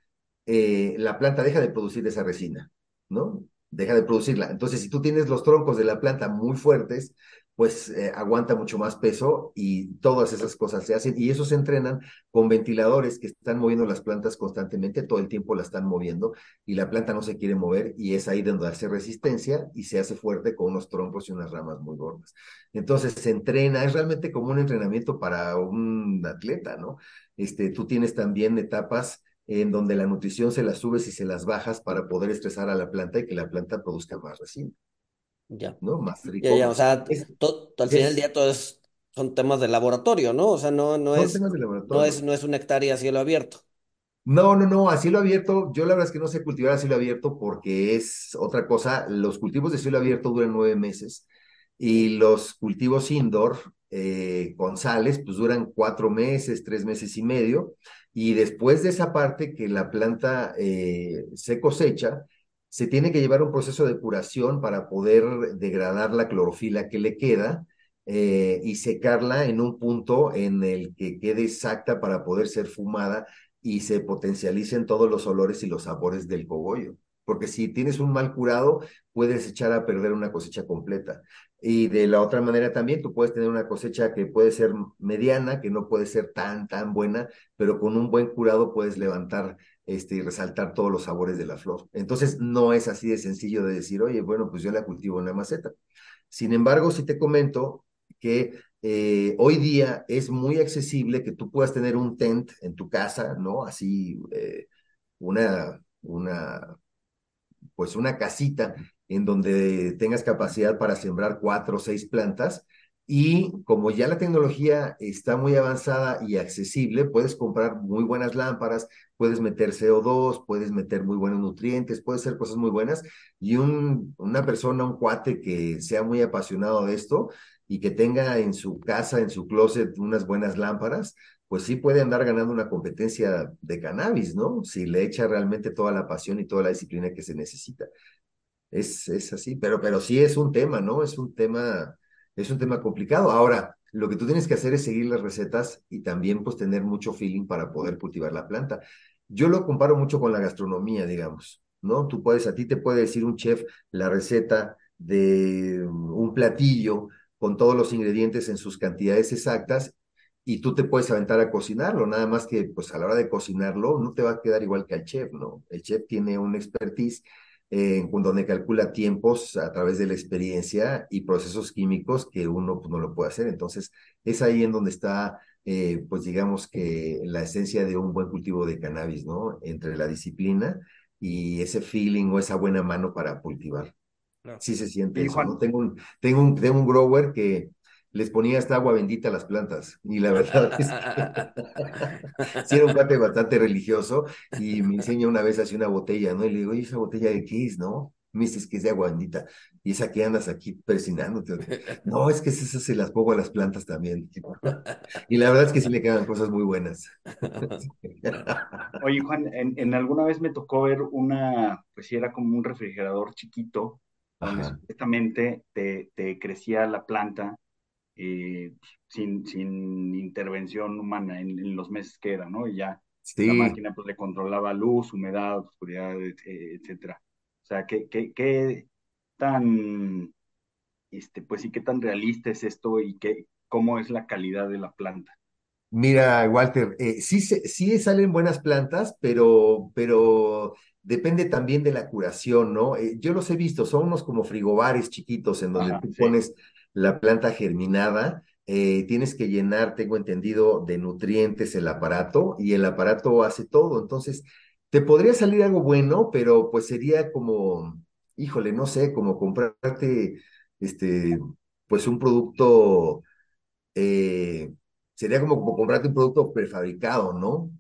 eh, la planta deja de producir esa resina, ¿no? Deja de producirla. Entonces, si tú tienes los troncos de la planta muy fuertes, pues eh, aguanta mucho más peso y todas esas cosas se hacen y eso se entrenan con ventiladores que están moviendo las plantas constantemente, todo el tiempo la están moviendo y la planta no se quiere mover y es ahí donde hace resistencia y se hace fuerte con unos troncos y unas ramas muy gordas. Entonces se entrena, es realmente como un entrenamiento para un atleta, ¿no? Este, tú tienes también etapas en donde la nutrición se las subes y se las bajas para poder estresar a la planta y que la planta produzca más resina. Ya. ¿no? Más rico. Ya, ya, o sea, al final del día todo es, son temas de laboratorio, ¿no? O sea, no, no es, no es, no es una hectárea a cielo abierto. No, no, no, a cielo abierto, yo la verdad es que no sé cultivar a cielo abierto porque es otra cosa. Los cultivos de cielo abierto duran nueve meses y los cultivos indoor eh, con sales, pues duran cuatro meses, tres meses y medio. Y después de esa parte que la planta eh, se cosecha, se tiene que llevar un proceso de curación para poder degradar la clorofila que le queda eh, y secarla en un punto en el que quede exacta para poder ser fumada y se potencialicen todos los olores y los sabores del cogollo. Porque si tienes un mal curado, puedes echar a perder una cosecha completa. Y de la otra manera también, tú puedes tener una cosecha que puede ser mediana, que no puede ser tan, tan buena, pero con un buen curado puedes levantar este, y resaltar todos los sabores de la flor. Entonces, no es así de sencillo de decir, oye, bueno, pues yo la cultivo en la maceta. Sin embargo, sí te comento que eh, hoy día es muy accesible que tú puedas tener un tent en tu casa, ¿no? Así, eh, una, una, pues una casita en donde tengas capacidad para sembrar cuatro o seis plantas y como ya la tecnología está muy avanzada y accesible, puedes comprar muy buenas lámparas, puedes meter CO2, puedes meter muy buenos nutrientes, puedes hacer cosas muy buenas. Y un, una persona, un cuate que sea muy apasionado de esto y que tenga en su casa, en su closet, unas buenas lámparas, pues sí puede andar ganando una competencia de cannabis, ¿no? Si le echa realmente toda la pasión y toda la disciplina que se necesita. Es, es así, pero, pero sí es un tema, ¿no? Es un tema es un tema complicado. Ahora, lo que tú tienes que hacer es seguir las recetas y también pues tener mucho feeling para poder cultivar la planta. Yo lo comparo mucho con la gastronomía, digamos, ¿no? Tú puedes, a ti te puede decir un chef la receta de un platillo con todos los ingredientes en sus cantidades exactas y tú te puedes aventar a cocinarlo, nada más que pues a la hora de cocinarlo no te va a quedar igual que al chef, ¿no? El chef tiene un expertise eh, donde calcula tiempos a través de la experiencia y procesos químicos que uno pues, no lo puede hacer. Entonces, es ahí en donde está, eh, pues digamos que la esencia de un buen cultivo de cannabis, ¿no? Entre la disciplina y ese feeling o esa buena mano para cultivar. Sí se siente eso, ¿no? Tengo un, tengo un, tengo un grower que les ponía esta agua bendita a las plantas. Y la verdad es que sí era un cuate bastante religioso y me enseña una vez así una botella, ¿no? Y le digo, ¿y esa botella de qué es, no? Me dices que es de agua bendita. Y esa que andas aquí presionándote. No, es que esas se las pongo a las plantas también. Y la verdad es que sí le quedan cosas muy buenas. Oye, Juan, en, alguna vez me tocó ver una, pues sí, era como un refrigerador chiquito, donde supuestamente te, te crecía la planta eh, sin, sin intervención humana en, los meses que era, ¿no? Y ya la máquina pues le controlaba luz, humedad, oscuridad, etcétera. O sea, ¿qué, qué, qué tan, este, pues sí, qué tan realista es esto y qué, cómo es la calidad de la planta? Mira, Walter, eh, sí, sí salen buenas plantas, pero, pero depende también de la curación, ¿no? Eh, yo los he visto, son unos como frigobares chiquitos en donde tú pones la planta germinada, eh, tienes que llenar, tengo entendido, de nutrientes el aparato y el aparato hace todo. Entonces, te podría salir algo bueno, pero pues sería como, híjole, no sé, como comprarte, este, pues un producto eh, sería como, como comprarte un producto prefabricado, ¿no?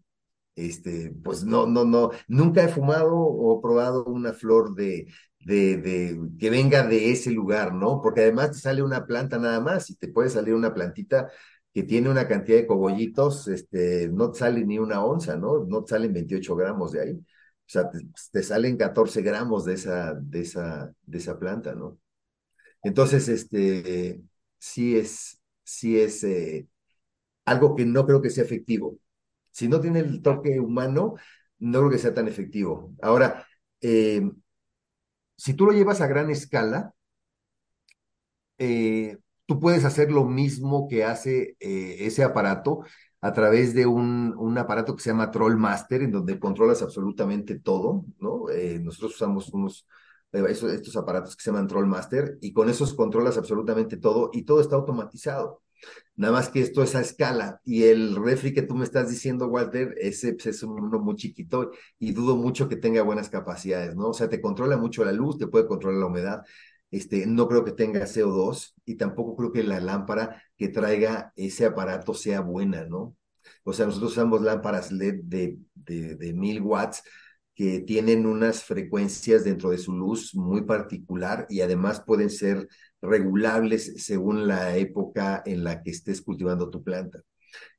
Este, pues no, no, no, nunca he fumado o probado una flor de, de, de, que venga de ese lugar, ¿no? Porque además te sale una planta nada más y te puede salir una plantita que tiene una cantidad de cogollitos, este, no te sale ni una onza, ¿no? No te salen 28 gramos de ahí. O sea, te, te salen 14 gramos de esa, de esa, de esa planta, ¿no? Entonces, este, sí es, sí es eh, algo que no creo que sea efectivo. Si no tiene el toque humano, no creo que sea tan efectivo. Ahora, eh, si tú lo llevas a gran escala, eh, tú puedes hacer lo mismo que hace eh, ese aparato a través de un, un, aparato que se llama Troll Master, en donde controlas absolutamente todo, ¿no? Eh, nosotros usamos unos, esos, estos aparatos que se llaman Troll Master, y con esos controlas absolutamente todo, y todo está automatizado. Nada más que esto es a escala. Y el refri que tú me estás diciendo, Walter, ese pues, es uno muy chiquito y dudo mucho que tenga buenas capacidades, ¿no? O sea, te controla mucho la luz, te puede controlar la humedad. Este, no creo que tenga CO2 y tampoco creo que la lámpara que traiga ese aparato sea buena, ¿no? O sea, nosotros usamos lámparas LED de, de, de mil watts que tienen unas frecuencias dentro de su luz muy particular y además pueden ser regulables según la época en la que estés cultivando tu planta.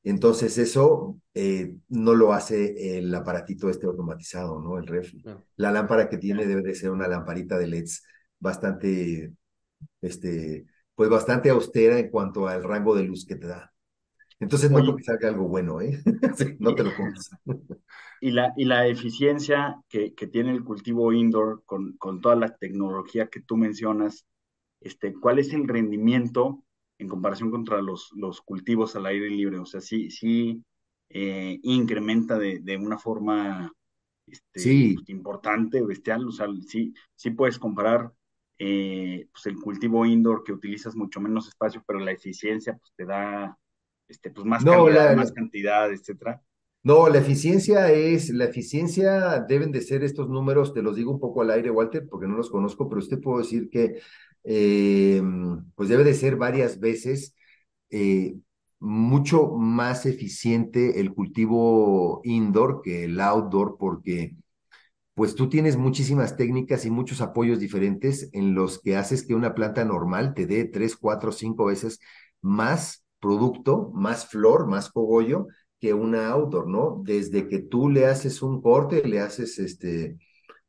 Entonces eso eh, no lo hace el aparatito este automatizado, ¿no? El refri. No. La lámpara que tiene debe de ser una lamparita de LEDs bastante, este, pues bastante austera en cuanto al rango de luz que te da. Entonces no Oye, creo que salga algo bueno, ¿eh? no te lo compres. Y la, y la eficiencia que, que tiene el cultivo indoor con, con, toda la tecnología que tú mencionas, este, ¿cuál es el rendimiento en comparación contra los, los cultivos al aire libre? O sea, sí, sí eh, incrementa de, de, una forma este, sí. pues, importante, bestial. O sea, sí, sí puedes comparar eh, pues el cultivo indoor que utilizas mucho menos espacio, pero la eficiencia pues, te da este, pues, más, no, calidad, la, más cantidad, etcétera. No, la eficiencia es, la eficiencia deben de ser estos números, te los digo un poco al aire, Walter, porque no los conozco, pero usted puedo decir que eh, pues debe de ser varias veces eh, mucho más eficiente el cultivo indoor que el outdoor, porque pues tú tienes muchísimas técnicas y muchos apoyos diferentes en los que haces que una planta normal te dé tres, cuatro, cinco veces más producto, más flor, más cogollo que una outdoor, ¿no? Desde que tú le haces un corte, le haces este,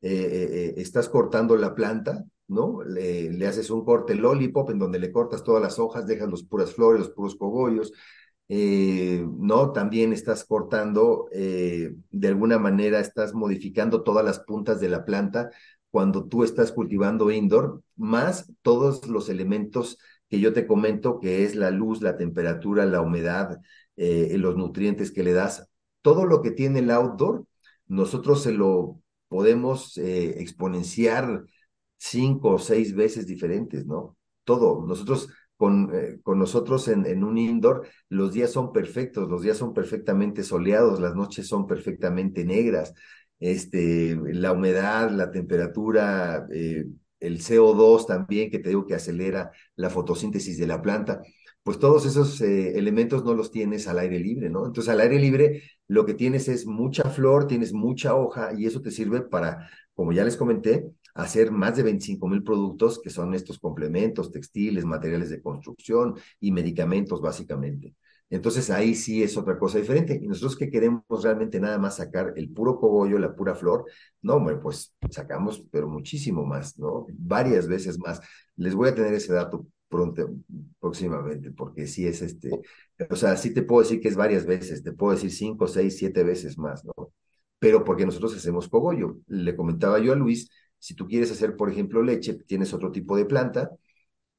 eh, estás cortando la planta, ¿no? Le, le, haces un corte lollipop en donde le cortas todas las hojas, dejas las puras flores, los puros cogollos, eh, ¿no? También estás cortando, eh, de alguna manera estás modificando todas las puntas de la planta cuando tú estás cultivando indoor, más todos los elementos que yo te comento, que es la luz, la temperatura, la humedad, eh, los nutrientes que le das, todo lo que tiene el outdoor, nosotros se lo podemos exponenciar cinco o seis veces diferentes, ¿no? Todo. Nosotros, con, eh, con nosotros en, en, un indoor, los días son perfectos, los días son perfectamente soleados, las noches son perfectamente negras, este, la humedad, la temperatura, eh, el CO2 también, que te digo que acelera la fotosíntesis de la planta pues todos esos eh, elementos no los tienes al aire libre, ¿no? Entonces al aire libre lo que tienes es mucha flor, tienes mucha hoja y eso te sirve para, como ya les comenté, hacer más de 25 mil productos que son estos complementos, textiles, materiales de construcción y medicamentos básicamente. Entonces ahí sí es otra cosa diferente. Y nosotros que queremos realmente nada más sacar el puro cogollo, la pura flor, no, hombre, pues sacamos, pero muchísimo más, ¿no? Varias veces más. Les voy a tener ese dato pronto, próximamente, porque sí es este, o sea, sí te puedo decir que es varias veces, te puedo decir cinco, seis, siete veces más, ¿no? Pero porque nosotros hacemos cogollo. Le comentaba yo a Luis, si tú quieres hacer, por ejemplo, leche, tienes otro tipo de planta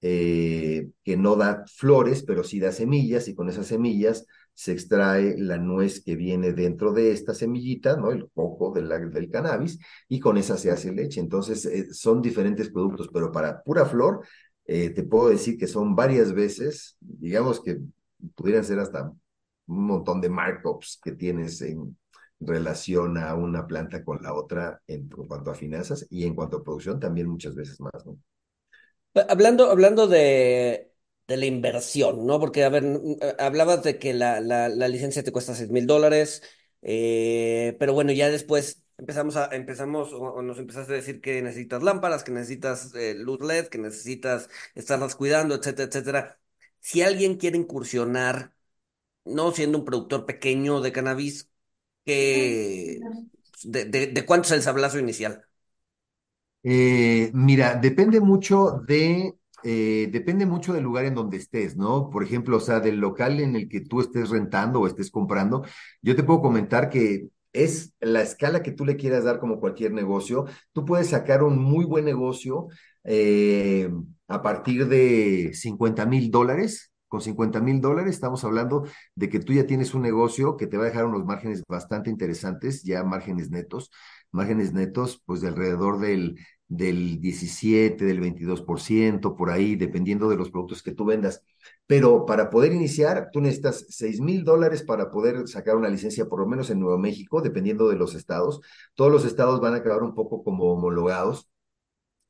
eh, que no da flores, pero sí da semillas, y con esas semillas se extrae la nuez que viene dentro de esta semillita, ¿no? El coco del cannabis, y con esa se hace leche. Entonces, eh, son diferentes productos, pero para pura flor eh, te puedo decir que son varias veces, digamos que pudieran ser hasta un montón de markups que tienes en relación a una planta con la otra en, cuanto a finanzas y en cuanto a producción también muchas veces más, ¿no? Hablando, hablando de, de la inversión, ¿no? Porque, a ver, hablabas de que la, la, licencia te cuesta seis mil dólares, eh, pero bueno, ya después empezamos a, empezamos, o, o nos empezaste a decir que necesitas lámparas, que necesitas eh, luz LED, que necesitas estarlas cuidando, etcétera, etcétera. Si alguien quiere incursionar, no siendo un productor pequeño de cannabis, de, de, cuánto es el sablazo inicial? Eh, mira, depende mucho de, eh, depende mucho del lugar en donde estés, ¿no? Por ejemplo, o sea, del local en el que tú estés rentando o estés comprando, yo te puedo comentar que es la escala que tú le quieras dar como cualquier negocio. Tú puedes sacar un muy buen negocio eh, a partir de cincuenta mil dólares. Con cincuenta mil dólares estamos hablando de que tú ya tienes un negocio que te va a dejar unos márgenes bastante interesantes, ya márgenes netos, márgenes netos, pues de alrededor del del 17, del 22%, por ahí, dependiendo de los productos que tú vendas. Pero para poder iniciar, tú necesitas 6 mil dólares para poder sacar una licencia, por lo menos en Nuevo México, dependiendo de los estados. Todos los estados van a acabar un poco como homologados.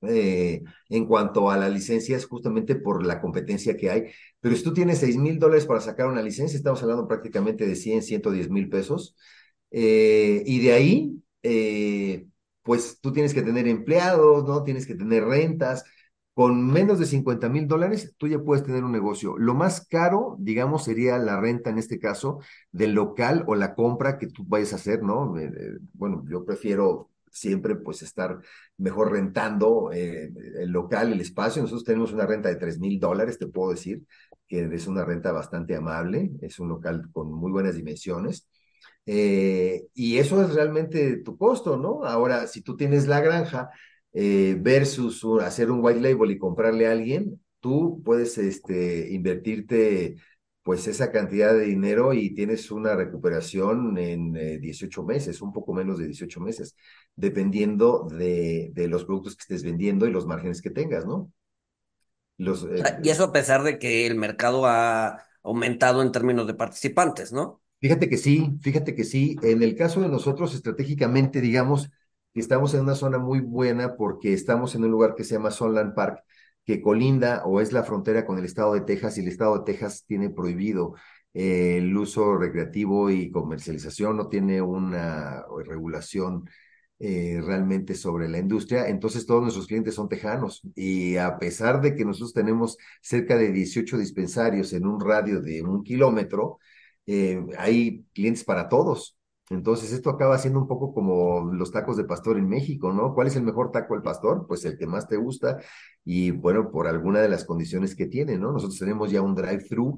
Eh, en cuanto a las licencias, justamente por la competencia que hay. Pero si tú tienes 6 mil dólares para sacar una licencia, estamos hablando prácticamente de 100, 110 mil pesos. Eh, y de ahí, eh, pues tú tienes que tener empleados, ¿no? Tienes que tener rentas. Con menos de 50 mil dólares, tú ya puedes tener un negocio. Lo más caro, digamos, sería la renta en este caso del local o la compra que tú vayas a hacer, ¿no? Bueno, yo prefiero siempre pues estar mejor rentando eh, el local, el espacio. Nosotros tenemos una renta de 3 mil dólares, te puedo decir, que es una renta bastante amable, es un local con muy buenas dimensiones. Eh, y eso es realmente tu costo, ¿no? Ahora, si tú tienes la granja eh, versus hacer un white label y comprarle a alguien, tú puedes este, invertirte pues esa cantidad de dinero y tienes una recuperación en eh, 18 meses, un poco menos de 18 meses, dependiendo de, de los productos que estés vendiendo y los márgenes que tengas, ¿no? Los, eh, y eso a pesar de que el mercado ha aumentado en términos de participantes, ¿no? Fíjate que sí, fíjate que sí. En el caso de nosotros, estratégicamente, digamos que estamos en una zona muy buena porque estamos en un lugar que se llama Sunland Park, que colinda o es la frontera con el estado de Texas y el estado de Texas tiene prohibido eh, el uso recreativo y comercialización, no tiene una regulación eh, realmente sobre la industria. Entonces todos nuestros clientes son tejanos y a pesar de que nosotros tenemos cerca de 18 dispensarios en un radio de un kilómetro, eh, hay clientes para todos. Entonces, esto acaba siendo un poco como los tacos de pastor en México, ¿no? ¿Cuál es el mejor taco del pastor? Pues el que más te gusta y bueno, por alguna de las condiciones que tiene, ¿no? Nosotros tenemos ya un drive-thru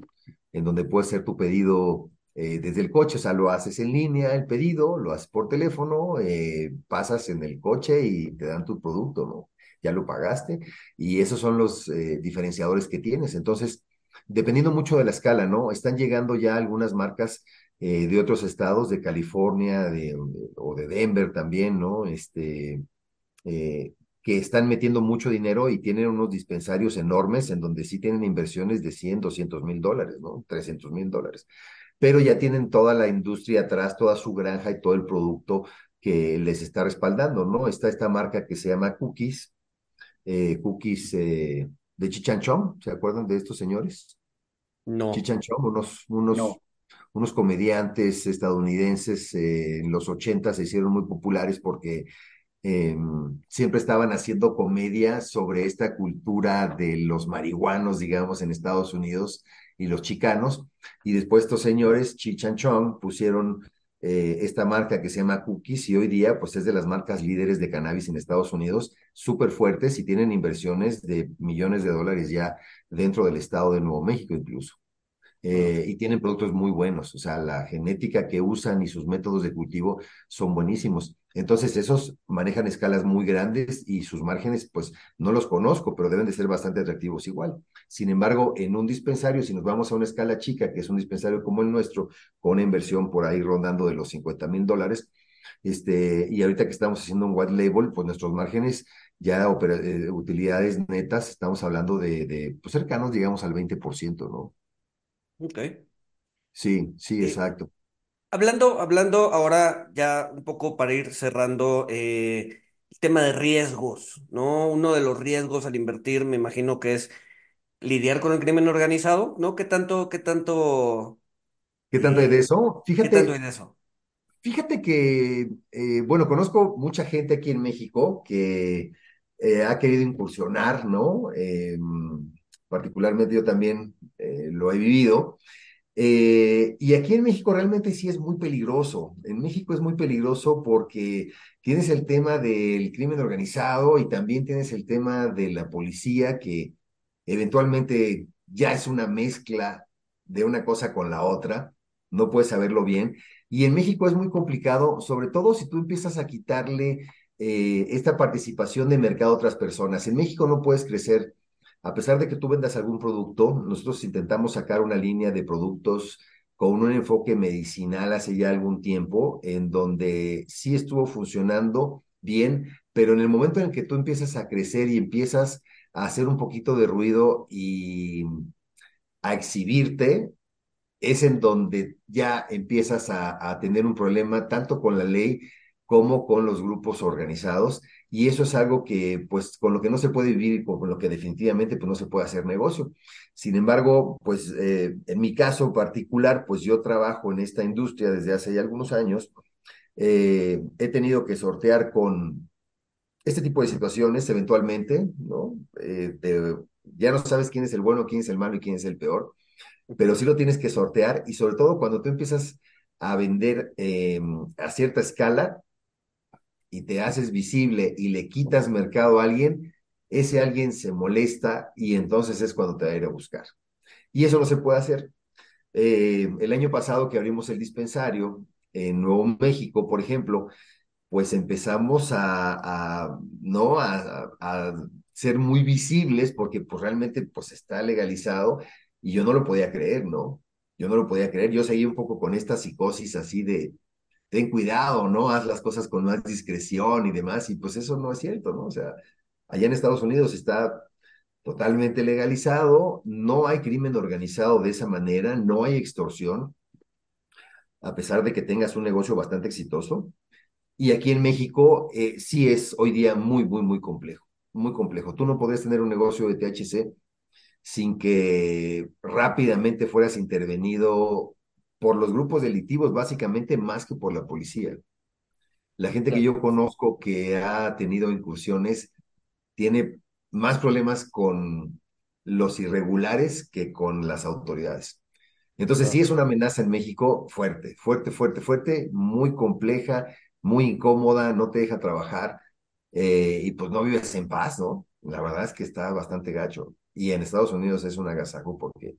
en donde puedes hacer tu pedido eh, desde el coche, o sea, lo haces en línea, el pedido, lo haces por teléfono, eh, pasas en el coche y te dan tu producto, ¿no? Ya lo pagaste y esos son los eh, diferenciadores que tienes. Entonces, dependiendo mucho de la escala, ¿no? Están llegando ya algunas marcas eh, de otros estados, de California de, o de Denver también, ¿no? Este, eh, que están metiendo mucho dinero y tienen unos dispensarios enormes en donde sí tienen inversiones de 100, 200 mil dólares, ¿no? 300 mil dólares. Pero ya tienen toda la industria atrás, toda su granja y todo el producto que les está respaldando, ¿no? Está esta marca que se llama Cookies, eh, Cookies de Chichanchón, ¿se acuerdan de estos señores? No. Chichanchón, unos, unos, No. Unos comediantes estadounidenses eh, en los 80 se hicieron muy populares porque eh, siempre estaban haciendo comedia sobre esta cultura de los marihuanos, digamos, en Estados Unidos y los chicanos. Y después estos señores, Chichanchón, pusieron eh, esta marca que se llama Cookies y hoy día pues es de las marcas líderes de cannabis en Estados Unidos, súper fuertes y tienen inversiones de millones de dólares ya dentro del estado de Nuevo México incluso. Eh, y tienen productos muy buenos, o sea, la genética que usan y sus métodos de cultivo son buenísimos. Entonces, esos manejan escalas muy grandes y sus márgenes, pues no los conozco, pero deben de ser bastante atractivos igual. Sin embargo, en un dispensario, si nos vamos a una escala chica, que es un dispensario como el nuestro, con una inversión por ahí rondando de los 50 mil dólares, este, y ahorita que estamos haciendo un white label, pues nuestros márgenes ya eh, utilidades netas, estamos hablando de, de pues cercanos, digamos, al 20%, ¿no? Ok. Sí, sí, Eh, exacto. hablando, hablando ahora ya un poco para ir cerrando eh, el tema de riesgos, ¿no? Uno de los riesgos al invertir, me imagino que es lidiar con el crimen organizado, ¿no? ¿Qué tanto, qué tanto, ¿Qué tanto hay de eso? qué tanto hay Fíjate, de eso? fíjate que, eh, bueno, conozco mucha gente aquí en México que eh, ha querido incursionar, ¿no? Eh, particularmente yo también eh, lo he vivido. Eh, y aquí en México realmente sí es muy peligroso. En México es muy peligroso porque tienes el tema del crimen organizado y también tienes el tema de la policía que eventualmente ya es una mezcla de una cosa con la otra. No puedes saberlo bien. Y en México es muy complicado, sobre todo si tú empiezas a quitarle eh, esta participación de mercado a otras personas. En México no puedes crecer a pesar de que tú vendas algún producto, nosotros intentamos sacar una línea de productos con un enfoque medicinal hace ya algún tiempo, en donde sí estuvo funcionando bien, pero en el momento en que tú empiezas a crecer y empiezas a hacer un poquito de ruido y a exhibirte, es en donde ya empiezas a, a tener un problema tanto con la ley como con los grupos organizados. Y eso es algo que, pues, con lo que no se puede vivir y con lo que definitivamente, pues, no se puede hacer negocio. Sin embargo, pues, eh, en mi caso particular, pues, yo trabajo en esta industria desde hace ya algunos años. Eh, he tenido que sortear con este tipo de situaciones eventualmente, ¿no? Eh, ya no sabes quién es el bueno, quién es el malo y quién es el peor, pero sí lo tienes que sortear y sobre todo cuando tú empiezas a vender eh, a cierta escala, y te haces visible y le quitas mercado a alguien, ese alguien se molesta y entonces es cuando te va a ir a buscar. Y eso no se puede hacer. Eh, el año pasado que abrimos el dispensario en Nuevo México, por ejemplo, pues empezamos a, ¿no? A, ser muy visibles porque pues realmente pues está legalizado y yo no lo podía creer, ¿no? Yo no lo podía creer, yo seguía un poco con esta psicosis así de, ten cuidado, ¿no? Haz las cosas con más discreción y demás, y pues eso no es cierto, ¿no? O sea, allá en Estados Unidos está totalmente legalizado, no hay crimen organizado de esa manera, no hay extorsión, a pesar de que tengas un negocio bastante exitoso. Y aquí en México eh, sí es hoy día muy, muy, muy complejo, muy complejo. Tú no podrías tener un negocio de THC sin que rápidamente fueras intervenido por los grupos delictivos, básicamente más que por la policía. La gente que yo conozco que ha tenido incursiones tiene más problemas con los irregulares que con las autoridades. Entonces sí es una amenaza en México fuerte, fuerte, fuerte, fuerte, muy compleja, muy incómoda, no te deja trabajar eh, y pues no vives en paz, ¿no? La verdad es que está bastante gacho. Y en Estados Unidos es un agasajo porque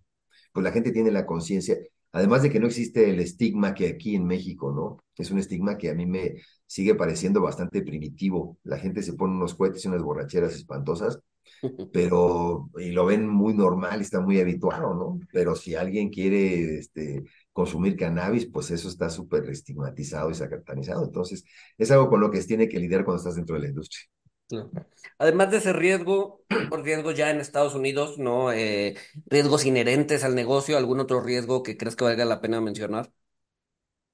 pues la gente tiene la conciencia. Además de que no existe el estigma que aquí en México, ¿no? Es un estigma que a mí me sigue pareciendo bastante primitivo. La gente se pone unos cohetes y unas borracheras espantosas, pero y lo ven muy normal, está muy habituado, ¿no? Pero si alguien quiere este, consumir cannabis, pues eso está súper estigmatizado y satanizado. Entonces, es algo con lo que tiene que lidiar cuando estás dentro de la industria. Además de ese riesgo, riesgos ya en Estados Unidos, ¿no? Eh, riesgos inherentes al negocio, ¿algún otro riesgo que crees que valga la pena mencionar?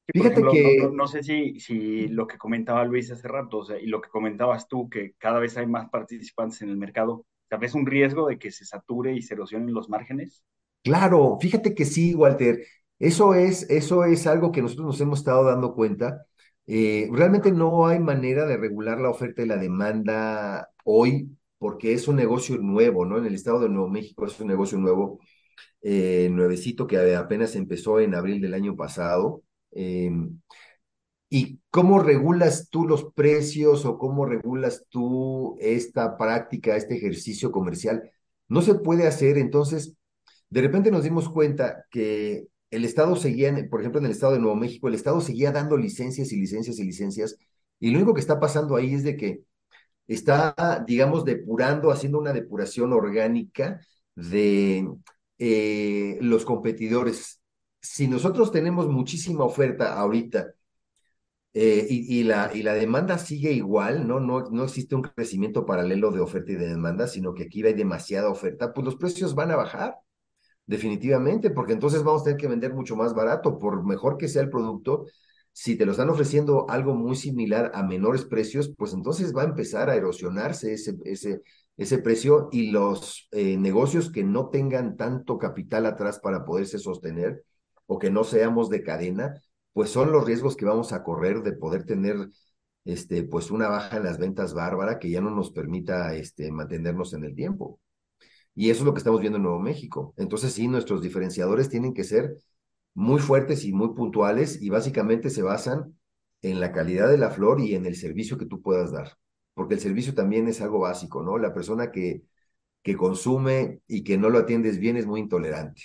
Sí, por ejemplo, no, no, no, sé si, si lo que comentaba Luis hace rato, o sea, y lo que comentabas tú, que cada vez hay más participantes en el mercado, ¿sabes un riesgo de que se sature y se erosionen los márgenes? Claro, fíjate que sí, Walter. Eso es, eso es algo que nosotros nos hemos estado dando cuenta. Eh, realmente no hay manera de regular la oferta y la demanda hoy porque es un negocio nuevo, ¿no? En el estado de Nuevo México es un negocio nuevo, eh, nuevecito que apenas empezó en abril del año pasado. Eh, ¿Y cómo regulas tú los precios o cómo regulas tú esta práctica, este ejercicio comercial? No se puede hacer, entonces, de repente nos dimos cuenta que el Estado seguía, por ejemplo, en el Estado de Nuevo México, el Estado seguía dando licencias y licencias y licencias, y lo único que está pasando ahí es de que está, digamos, depurando, haciendo una depuración orgánica de eh, los competidores. Si nosotros tenemos muchísima oferta ahorita eh, y, la demanda sigue igual, ¿no? ¿no? No existe un crecimiento paralelo de oferta y de demanda, sino que aquí hay demasiada oferta, pues los precios van a bajar, definitivamente, porque entonces vamos a tener que vender mucho más barato, por mejor que sea el producto, si te lo están ofreciendo algo muy similar a menores precios, pues entonces va a empezar a erosionarse ese, ese, ese precio y los eh, negocios que no tengan tanto capital atrás para poderse sostener o que no seamos de cadena, pues son los riesgos que vamos a correr de poder tener este, pues una baja en las ventas bárbara que ya no nos permita este, mantenernos en el tiempo. Y eso es lo que estamos viendo en Nuevo México. Entonces sí, nuestros diferenciadores tienen que ser muy fuertes y muy puntuales y básicamente se basan en la calidad de la flor y en el servicio que tú puedas dar. Porque el servicio también es algo básico, ¿no? La persona que, que consume y que no lo atiendes bien es muy intolerante.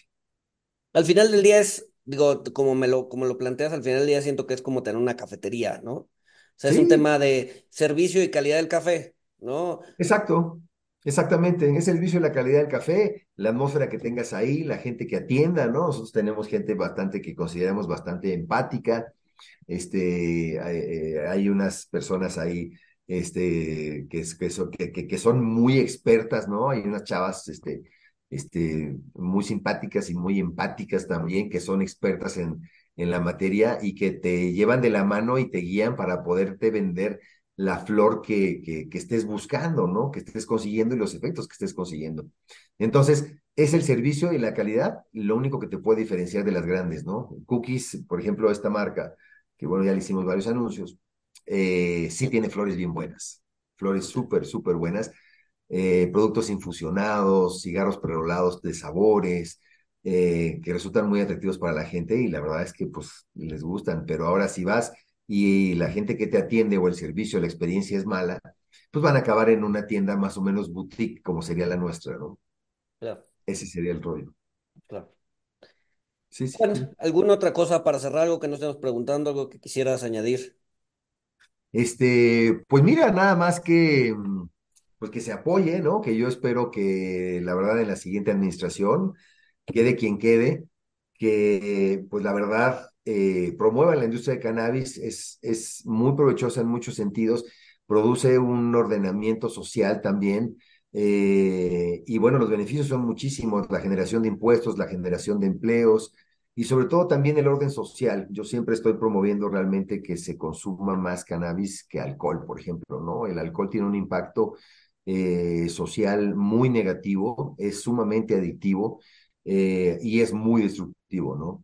Al final del día es, digo, como me lo, como lo planteas, al final del día siento que es como tener una cafetería, ¿no? O sea, es un tema de servicio y calidad del café, ¿no? exacto. Exactamente, en ese servicio la calidad del café, la atmósfera que tengas ahí, la gente que atienda, ¿no? Nosotros tenemos gente bastante que consideramos bastante empática, este, hay, eh, unas personas ahí, este, que, que, son, que, que son muy expertas, ¿no? Hay unas chavas, este, este, muy simpáticas y muy empáticas también, que son expertas en, en la materia y que te llevan de la mano y te guían para poderte vender la flor que, que, estés buscando, ¿no? Que estés consiguiendo y los efectos que estés consiguiendo. Entonces, es el servicio y la calidad lo único que te puede diferenciar de las grandes, ¿no? Cookies, por ejemplo, esta marca, que bueno, ya le hicimos varios anuncios, eh, sí tiene flores bien buenas, flores súper, súper buenas, eh, productos infusionados, cigarros perolados de sabores, eh, que resultan muy atractivos para la gente y la verdad es que pues les gustan, pero ahora si vas y la gente que te atiende o el servicio, la experiencia es mala, pues van a acabar en una tienda más o menos boutique como sería la nuestra, ¿no? Claro, Ese sería el rollo. claro. Sí, sí, Bueno. ¿alguna otra cosa para cerrar? Algo que no estemos preguntando, algo que quisieras añadir? Este, pues mira, nada más que, pues que se apoye, ¿no? Que yo espero que la verdad en la siguiente administración quede quien quede, que pues la verdad eh, la industria de cannabis, es, es muy provechosa en muchos sentidos, produce un ordenamiento social también, eh, y bueno, los beneficios son muchísimos, la generación de impuestos, la generación de empleos, y sobre todo también el orden social. Yo siempre estoy promoviendo realmente que se consuma más cannabis que alcohol, por ejemplo, ¿no? El alcohol tiene un impacto eh, social muy negativo, es sumamente adictivo eh, y es muy destructivo,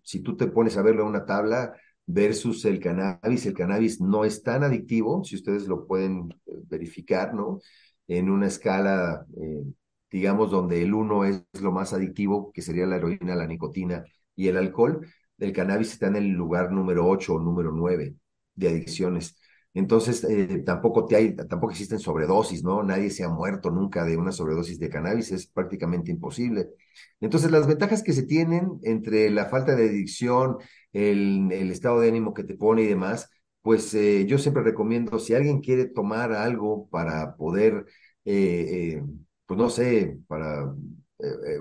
Si tú te pones a verlo en una tabla versus el cannabis, el cannabis no es tan adictivo, si ustedes lo pueden eh, verificar, ¿no? En una escala, eh, digamos, donde el uno es lo más adictivo, que sería la heroína, la nicotina y el alcohol, el cannabis está en el lugar número 8 o número 9 de adicciones. Entonces, eh, tampoco, te hay, tampoco existen sobredosis, ¿no? Nadie se ha muerto nunca de una sobredosis de cannabis, es prácticamente imposible. Entonces, las ventajas que se tienen entre la falta de adicción, el, estado de ánimo que te pone y demás, pues eh, yo siempre recomiendo, si alguien quiere tomar algo para poder, eh, pues no sé, para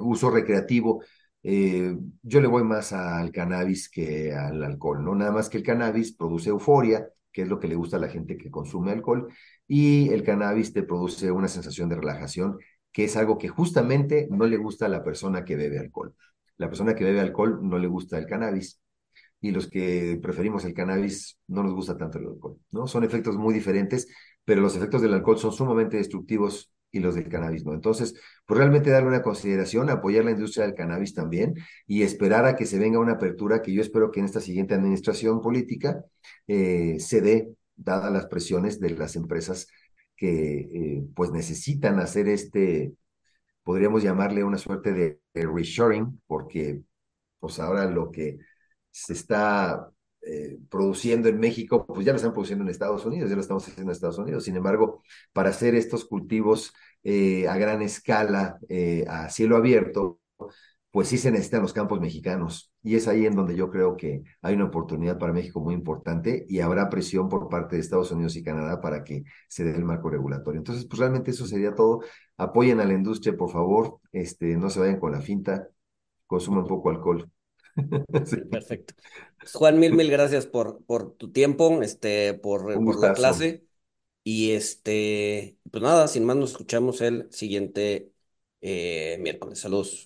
uso recreativo, yo le voy más al cannabis que al alcohol, ¿no? Nada más que el cannabis produce euforia, que es lo que le gusta a la gente que consume alcohol, y el cannabis te produce una sensación de relajación, que es algo que justamente no le gusta a la persona que bebe alcohol. La persona que bebe alcohol no le gusta el cannabis, y los que preferimos el cannabis no nos gusta tanto el alcohol, ¿no? Son efectos muy diferentes, pero los efectos del alcohol son sumamente destructivos y los del cannabis, ¿no? Entonces, pues realmente darle una consideración, apoyar la industria del cannabis también y esperar a que se venga una apertura que yo espero que en esta siguiente administración política eh, se dé, dadas las presiones de las empresas que eh, pues necesitan hacer este, podríamos llamarle una suerte de, de reshoring, porque pues ahora lo que se está eh, produciendo en México, pues ya lo están produciendo en Estados Unidos, ya lo estamos haciendo en Estados Unidos. Sin embargo, para hacer estos cultivos eh, a gran escala, eh, a cielo abierto, pues sí se necesitan los campos mexicanos. Y es ahí en donde yo creo que hay una oportunidad para México muy importante y habrá presión por parte de Estados Unidos y Canadá para que se dé el marco regulatorio. Entonces, pues realmente eso sería todo. Apoyen a la industria, por favor. Este, no se vayan con la finta. Consuman poco alcohol. Sí. Perfecto. Juan, mil, mil gracias por, por tu tiempo, este, por, por la clase. Y este, pues nada, sin más, nos escuchamos el siguiente eh, miércoles. Saludos.